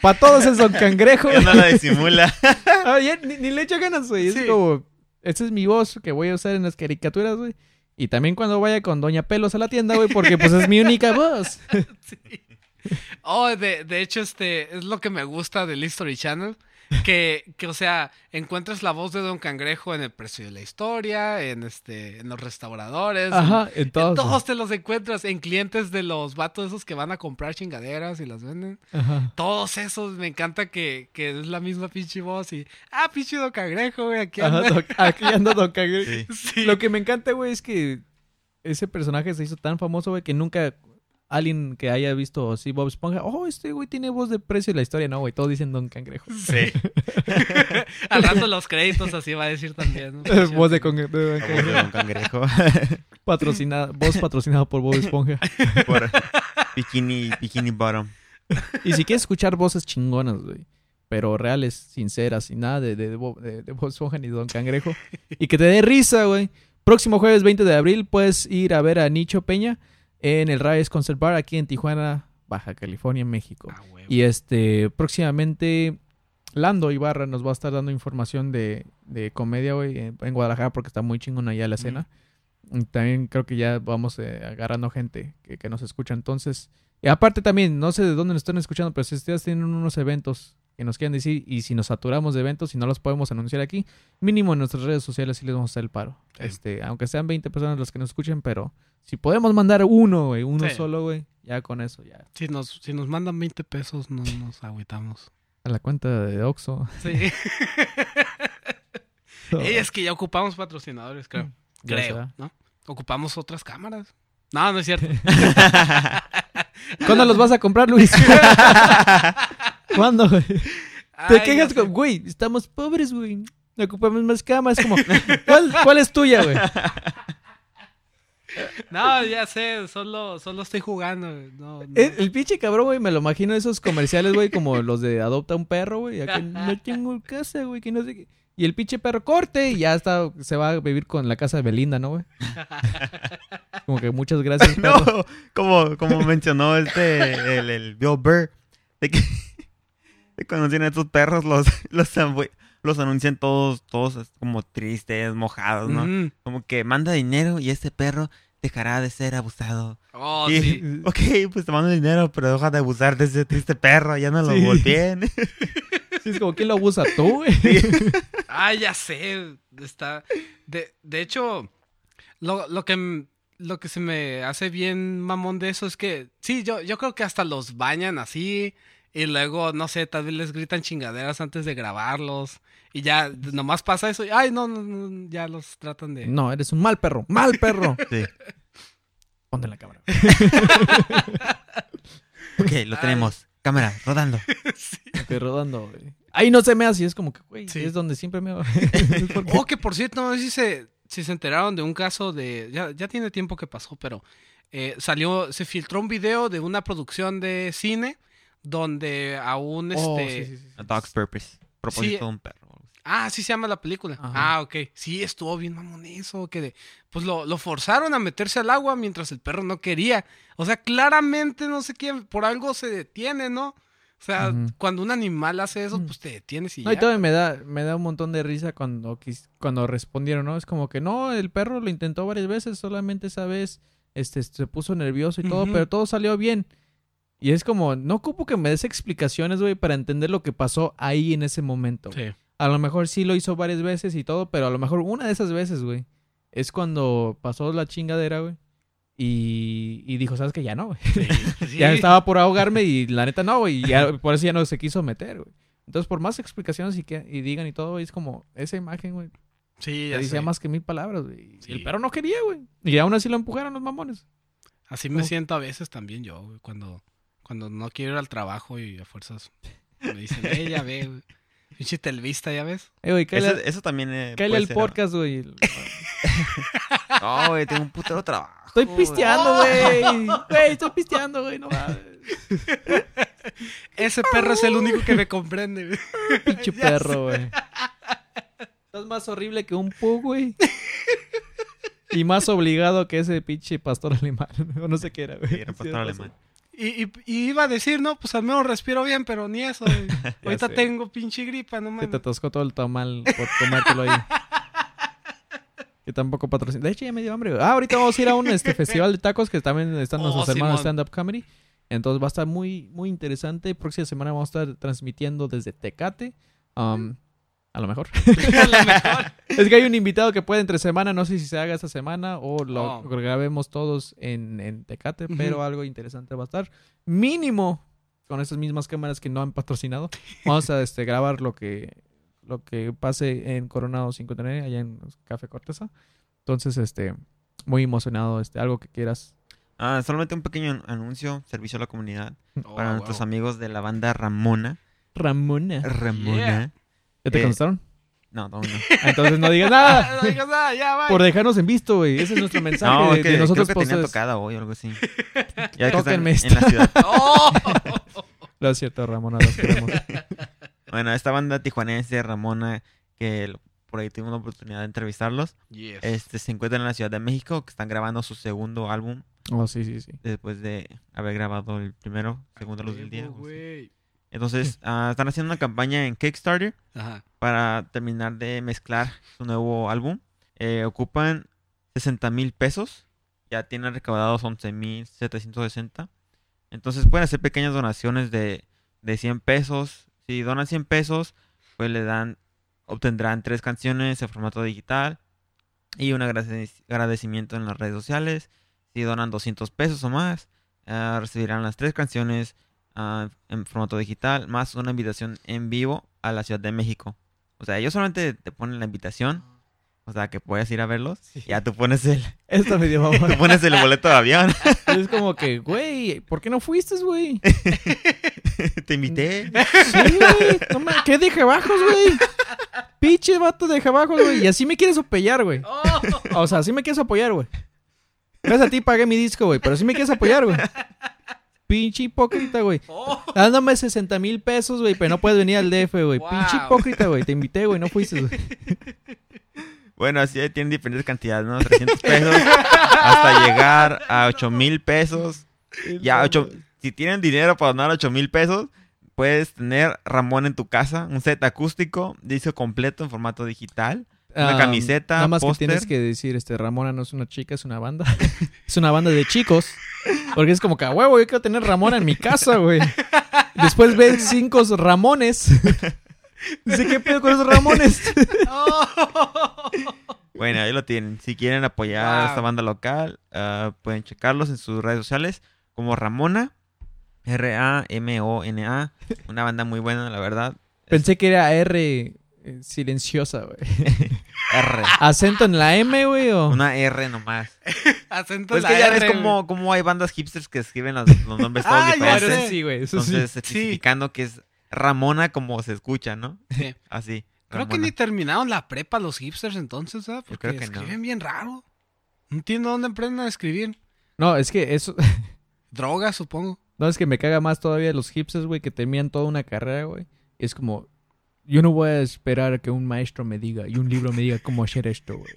Para todos es Don Cangrejo. Ya no la disimula. Ah, ya ni, ni le echa ganas, güey. Es como... Esa es mi voz que voy a usar en las caricaturas, güey. Y también cuando vaya con Doña Pelos a la tienda, güey, porque pues es mi única voz. Sí. Oh, de, de hecho, este es lo que me gusta del History Channel. Que, que, o sea, encuentras la voz de Don Cangrejo en el precio de la historia, en este, en los restauradores. Ajá, en, en todos. todos te los encuentras, en clientes de los vatos esos que van a comprar chingaderas y las venden. Ajá. Todos esos, me encanta que, que es la misma pinche voz y, ah, pinche Don Cangrejo, güey, aquí Ajá, anda. Don- aquí anda Don Cangrejo. Sí. Sí. Lo que me encanta, güey, es que ese personaje se hizo tan famoso, güey, que nunca alguien que haya visto así Bob Esponja, oh, este güey tiene voz de precio de la historia, no, güey, todos dicen Don Cangrejo. Sí. Al rato los créditos así va a decir también. ¿no? voz de, con- de Don voz Cangrejo. de Don Cangrejo. Patrocinada, voz patrocinada por Bob Esponja. Por Bikini, Bikini Bottom. Y si quieres escuchar voces chingonas, güey, pero reales, sinceras, sin nada de, de, de Bob, de- de Bob Esponja ni de Don Cangrejo, y que te dé risa, güey. Próximo jueves 20 de abril puedes ir a ver a Nicho Peña en el Rise Concert Bar aquí en Tijuana, Baja California, México. Ah. Y este, próximamente Lando Ibarra nos va a estar dando información de, de comedia, güey, en, en Guadalajara porque está muy chingón allá la escena. Y también creo que ya vamos eh, agarrando gente que, que nos escucha. Entonces, y aparte también, no sé de dónde nos están escuchando, pero si ustedes tienen unos eventos que nos quieran decir y si nos saturamos de eventos y no los podemos anunciar aquí, mínimo en nuestras redes sociales sí les vamos a hacer el paro. Sí. Este, aunque sean 20 personas los que nos escuchen, pero si podemos mandar uno, güey, uno Sí. solo, güey, ya con eso, ya. Si nos, si nos mandan 20 pesos, no nos agüitamos. A la cuenta de Oxxo. Sí. Ey, es que ya ocupamos patrocinadores, creo. Ya Creo, será. ¿no? Ocupamos otras cámaras. No, no es cierto. ¿Cuándo los vas a comprar, Luis? ¿Cuándo, güey? Te Ay, quejas con, güey, estamos pobres, güey. Ocupamos más camas. Como, ¿cuál, cuál es tuya, güey? No, ya sé, solo, solo estoy jugando. No, no. El, el pinche cabrón, güey, me lo imagino esos comerciales, güey, como los de adopta un perro, güey. Aquí no tengo casa, güey, que no sé qué. Y el pinche perro corte y ya está, se va a vivir con la casa de Belinda, ¿no, güey? Como que muchas gracias, perro. No, como, como mencionó este, el, el Bill Burr, de que cuando tienen estos perros, los, los, anuncian todos, todos como tristes, mojados, ¿no? Como que manda dinero y este perro dejará de ser abusado. Oh, Y, sí. Ok, pues te mando dinero, pero deja de abusar de ese triste perro, ya no lo Sí. golpeen. Sí, es como, ¿quién lo abusa tú, güey? Ah, ya sé. Está. De, de hecho, lo, lo que lo que se me hace bien mamón de eso es que sí, yo, yo creo que hasta los bañan así. Y luego, no sé, tal vez les gritan chingaderas antes de grabarlos. Y ya nomás pasa eso. Y, ay, no, no, no, ya los tratan de. No, eres un mal perro, mal perro. Sí. Ponte la cámara. Ok, lo tenemos. Cámara, rodando. Ok, rodando, güey. Ahí no se me así, es como que, güey, Sí. es donde siempre me... Oh, que por cierto, no sé si se, si se enteraron de un caso de. Ya, ya tiene tiempo que pasó, pero eh, salió, se filtró un video de una producción de cine donde a un Oh, este. sí, sí, sí. A Dog's Purpose. Propósito Sí. de un perro. Ah, sí se llama la película. Ajá. Ah, ok. Sí, estuvo bien mamón eso, que de- pues lo, lo forzaron a meterse al agua mientras el perro no quería. O sea, claramente no sé quién, por algo se detiene, ¿no? O sea, cuando un animal hace eso, Mm. pues te detienes y No, y ya. todavía me da, me da un montón de risa cuando, quis- cuando respondieron, ¿no? Es como que no, el perro lo intentó varias veces, solamente esa vez este, se puso nervioso y todo, pero todo salió bien. Y es como, no ocupo que me des explicaciones, güey, para entender lo que pasó ahí en ese momento. Sí. A lo mejor sí lo hizo varias veces y todo, pero a lo mejor una de esas veces, güey, es cuando pasó la chingadera, güey. Y, y dijo, ¿sabes que Ya no, güey. Sí, sí. Ya estaba por ahogarme y la neta no, güey. y ya- por eso ya no se quiso meter, güey. Entonces, por más explicaciones y, que, y digan y todo, güey, es como esa imagen, güey. Sí, Ya decía sé. más que mil palabras, güey. Y. El perro no quería, güey. Y aún así lo empujaron los mamones. Así me siento a veces también yo, güey, cuando, cuando no quiero ir al trabajo y a fuerzas me dicen, eh, ya ve, güey. Pinche telvista, ¿ya ves? Eh, güey, cállale, Eso, eso también. Eh, cállale al podcast, güey. No, güey, tengo un putero trabajo. Estoy pisteando, güey. Güey, estoy pisteando, güey. No mames. Ese perro es el único que me comprende, güey. Pinche perro, güey. Estás más horrible que un pug, güey. Y más obligado que ese pinche pastor alemán. O no sé qué era, güey. Sí, era un Sí, pastor alemán. Y, y- y iba a decir, no, pues al menos respiro bien, pero ni eso. Ahorita sé. tengo pinche gripa, no Se mames. te atascó todo el tamal por tomártelo ahí. Que tampoco patrocina. De hecho, ya me dio hambre. Ah, ahorita vamos a ir a un este, festival de tacos que también están Oh, nuestros hermanos de Simón. stand-up comedy. Entonces va a estar muy, muy interesante. Próxima semana vamos a estar transmitiendo desde Tecate. Um, a lo mejor. A lo mejor. es que hay un invitado que puede entre semana. No sé si se haga esta semana o lo Oh. grabemos todos en, en Tecate. Pero algo interesante va a estar. Mínimo con esas mismas cámaras que no han patrocinado. Vamos a este, grabar lo que lo que pase en Coronado 59 allá en Café Corteza. Entonces, este, muy emocionado, este, algo que quieras. Ah, solamente un pequeño an- anuncio, servicio a la comunidad. Oh, para wow. nuestros amigos de la banda Ramona. Ramona. Ramona. Yeah. ¿Ya te Eh, contestaron? No, no, no. Ah, Entonces no digas nada. no digas nada, ya, va. Por dejarnos en visto, güey. Ese es nuestro mensaje No, de, que de nosotros. creo que tenía tocada hoy o algo así. Ya que están Tóquenme en la ciudad. Oh. Es cierto, Ramona, los queremos. Bueno, esta banda tijuanense, Ramona, que lo- por ahí tuvimos la oportunidad de entrevistarlos, Yes. este, se encuentran en la Ciudad de México, que están grabando su segundo álbum Oh, sí, sí, sí. después de haber grabado el primero, Segunda Luz del Día. Güey. Entonces, ah, están haciendo una campaña en Kickstarter Ajá. para terminar de mezclar su nuevo álbum. Eh, ocupan 60 mil pesos. Ya tienen recaudados 11 mil 760. Entonces pueden hacer pequeñas donaciones de, de 100 pesos. Si donan 100 pesos, pues le dan, obtendrán tres canciones en formato digital y un agradec- agradecimiento en las redes sociales. Si donan 200 pesos o más, ah, recibirán las tres canciones ah, en formato digital, más una invitación en vivo a la Ciudad de México. O sea, ellos solamente te ponen la invitación, o sea, que puedes ir a verlos. Ya tú pones el, Esta me dio tú pones el boleto de avión. Es como que, güey, ¿por qué no fuiste, güey? te invité. Sí, güey. No me... ¿Qué bajos, güey? Pinche vato de bajos, güey. Y así me quieres apoyar, güey. Oh. O sea, así me quieres apoyar, güey. Gracias a ti pagué mi disco, güey. Pero sí me quieres apoyar, güey. Pinche hipócrita, güey. Oh. Dándome 60 mil pesos, güey, pero no puedes venir al DF, güey. Wow. Pinche hipócrita, güey. Te invité, güey, no fuiste, güey. Bueno, así tienen diferentes cantidades, ¿no? 300 pesos hasta llegar a 8 mil pesos. Ya, ocho, si tienen dinero para donar 8 mil pesos, puedes tener Ramón en tu casa, un set acústico, disco completo en formato digital. Una camiseta, Nada más que tienes que decir, este, Ramona no es una chica, es una banda. es una banda de chicos. Porque es como que, huevo, yo quiero tener Ramona en mi casa, güey. Después ven cinco Ramones. Dice, ¿qué pedo con esos Ramones? Bueno, ahí lo tienen. Si quieren apoyar a esta banda local, ah, pueden checarlos en sus redes sociales como Ramona, R-A-M-O-N-A. Una banda muy buena, la verdad. Pensé que era R silenciosa, güey. R. ¿Acento en la M, güey? O... Una R nomás. Acento Pues en que la ya R, ves güey. como, como hay bandas hipsters que escriben los, los nombres todos Ah, ya diferentes. sí, güey. Eso sí. Entonces, especificando que es Ramona como se escucha, ¿no? Sí. Así. Creo que ni terminaron la prepa los hipsters entonces. Yo Porque creo que no. escriben bien raro. No entiendo dónde aprenden a escribir. No, es que eso. Drogas, supongo. No, es que me caga más todavía los hipsters, güey, que terminan toda una carrera, güey. Es como. Yo no voy a esperar a que un maestro me diga y un libro me diga cómo hacer esto, güey.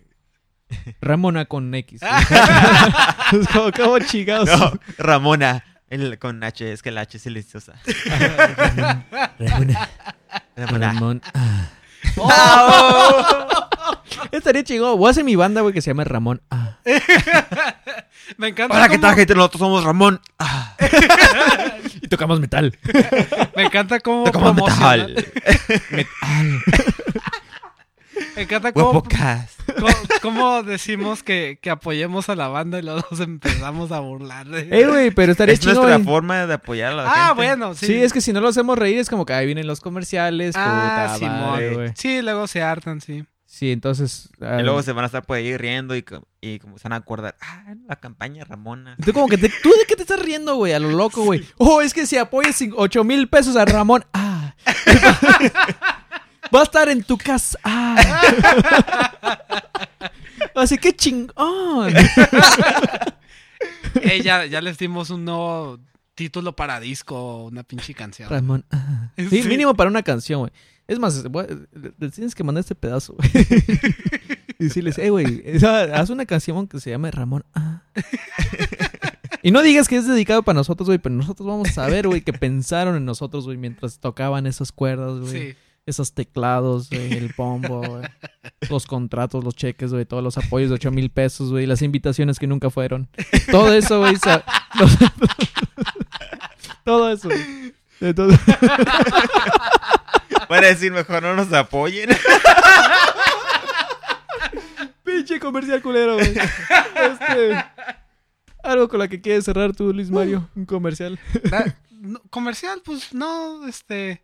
Ramona con X. es como, ¿cómo chingados? No, Ramona. El, con H, es que el H es silenciosa. Ramona. Ramona. Ramón. Ah. ¡Oh! Estaría chingón. Voy a hacer mi banda, güey, que se llama Ramón. Ah. Me encanta Hola, ¿qué cómo- tal, gente? Nosotros somos Ramón. Ah, Y tocamos metal. Me encanta cómo tocamos promociona- metal. Me encanta cómo, cómo, cómo decimos que, que apoyemos a la banda y luego nos empezamos a burlar de... Ey, güey, pero estaría Es chingón. nuestra güey. forma de apoyar a la ah, gente. bueno, sí. Sí. es que si no lo hacemos reír es como que ahí vienen los comerciales. Ah, puta Simón. madre, güey. Sí, luego se hartan, sí. Sí, entonces. Y luego se van a estar por ahí riendo y, y como se van a acordar. Ah, la campaña Ramona. Tú como que te- ¿Tú de qué te estás riendo, güey? A lo loco, güey. Oh, es que si apoyas cin- 8 mil pesos a Ramón. Ah. Va a estar en tu casa. Ah. Así que chingón. Ya, ya les dimos un nuevo título para disco, una pinche canción. Ramón. ah. Sí, Sí. mínimo para una canción, güey. Es más, les tienes que mandar este pedazo, güey. Y decirles, eh, güey, haz una canción que se llame Ramón. Y no digas que es dedicado para nosotros, güey, pero nosotros vamos a saber, güey, que pensaron en nosotros, güey, mientras tocaban esas cuerdas, güey. Sí. Esos teclados, güey, el bombo, güey. Los contratos, los cheques, güey, todos los apoyos de 8 mil pesos, güey, las invitaciones que nunca fueron. Todo eso, güey. Todo eso. güey. Todo- Para decir, mejor no nos apoyen. Pinche comercial culero, güey. Este. Algo con la que quieres cerrar tú, Luis Mario. Un comercial. Da- no, comercial, pues no, este...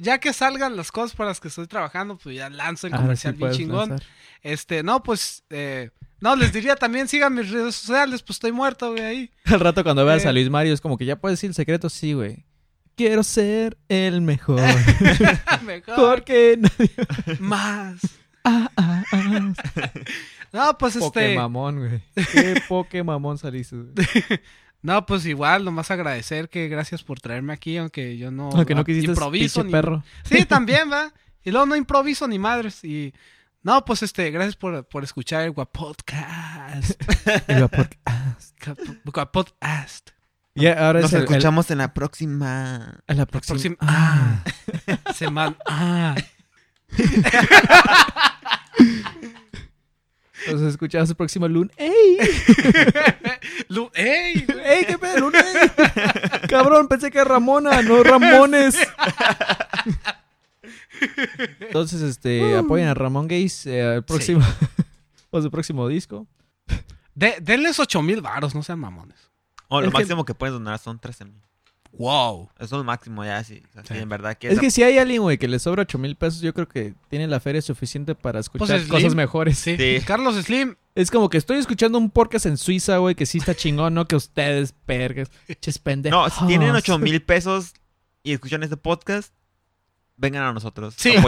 Ya que salgan las cosas para las que estoy trabajando, pues ya lanzo el Ahora comercial sí bien chingón. lanzar. Este, no, pues, eh, no, les diría también sigan mis redes sociales, pues estoy muerto, güey, ahí. Al rato cuando veas Eh. a Luis Mario es como que ya puedes decir el secreto, sí, güey. Quiero ser el mejor. Mejor, Porque nadie... más. Ah, ah, ah. No, pues este... Pokemamón, güey. Qué Pokemamón saliste, güey. No, pues igual, nomás agradecer que gracias por traerme aquí, aunque yo no, Aunque no quisiste improviso ni perro. Sí, también, va. Y luego no improviso ni madres. Y no, pues este, gracias por, por escuchar el Guapodcast. El podcast. Guapodcast. Y ahora Nos es el- el- escuchamos en la próxima. a la Próxima. próxima. Ah. Semana. Ah. Nos escuchamos el próximo lunes. ¡Ey! Lu- ¡Ey! ¡Ey, qué pedo, lunes! Cabrón, pensé que era Ramona, no Ramones. Entonces, este, apoyen a Ramón Gays eh, al próximo, o su próximo disco. De- denles ocho mil varos, no sean mamones. Oh, lo Es que- máximo que puedes donar son 13 mil. Wow. Eso es lo máximo ya, sí. O sea, sí, Sí. en verdad que Es que si hay alguien, güey, que le sobra 8 mil pesos, yo creo que tiene la feria suficiente para escuchar Pues Slim. cosas mejores. Sí. Sí. Carlos Slim. Es como que estoy escuchando un podcast en Suiza, güey, que sí está chingón, ¿no? Que ustedes, pergas, ches pendejos. No, si tienen 8 mil pesos y escuchan este podcast, vengan a nosotros. Sí.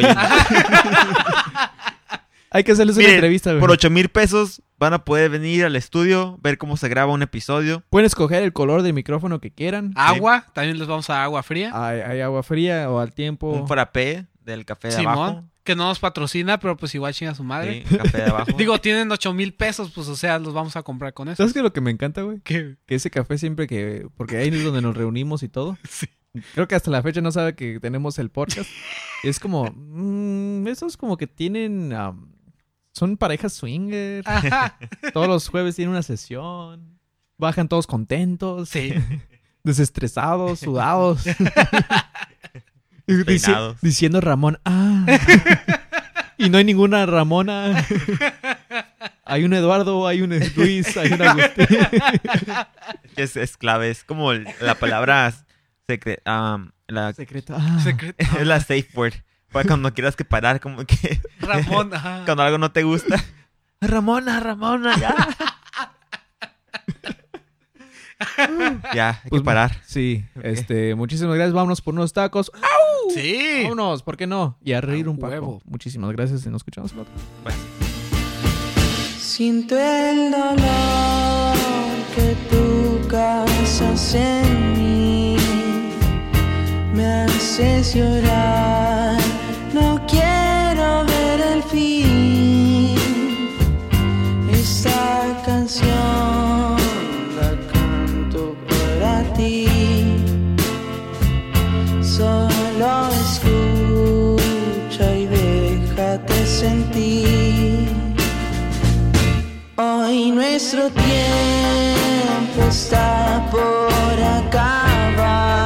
Hay que hacerles una Miren, entrevista, güey. Por 8 mil pesos van a poder venir al estudio, ver cómo se graba un episodio. Pueden escoger el color del micrófono que quieran. Agua. También les vamos a agua fría. Hay, hay agua fría o al tiempo. Un frappé del café de Simón. abajo. Que no nos patrocina, pero pues igual chinga su madre. Sí, café de abajo. Digo, tienen ocho mil pesos, pues o sea, los vamos a comprar con eso. ¿Sabes qué es lo que me encanta, güey? ¿Qué? Que ese café siempre que... Porque ahí es donde nos reunimos y todo. Sí. Creo que hasta la fecha no sabe que tenemos el podcast. Es como... mm, esos como que tienen... son parejas swinger. Ajá. Todos los jueves tienen una sesión. Bajan todos contentos. Sí. Desestresados, sudados. Dici- diciendo Ramón. Ah. y no hay ninguna Ramona. hay un Eduardo, hay un Luis, hay un Agustín. Es, es clave, es como la palabra secre- um, la, Secreto. Ah. Es la safe word. Para cuando quieras que parar, como que Ramón. ajá. cuando algo no te gusta. Ramona, Ramona, ya. Ya, hay Pues, que parar. Sí, este, muchísimas gracias. Vámonos por unos tacos. Sí. Vámonos, ¿por qué no? Y a reír A un poco. huevo. Muchísimas gracias y nos escuchamos el otro. Siento el dolor que tú causas en mí. Me haces llorar. Hoy nuestro tiempo está por acabar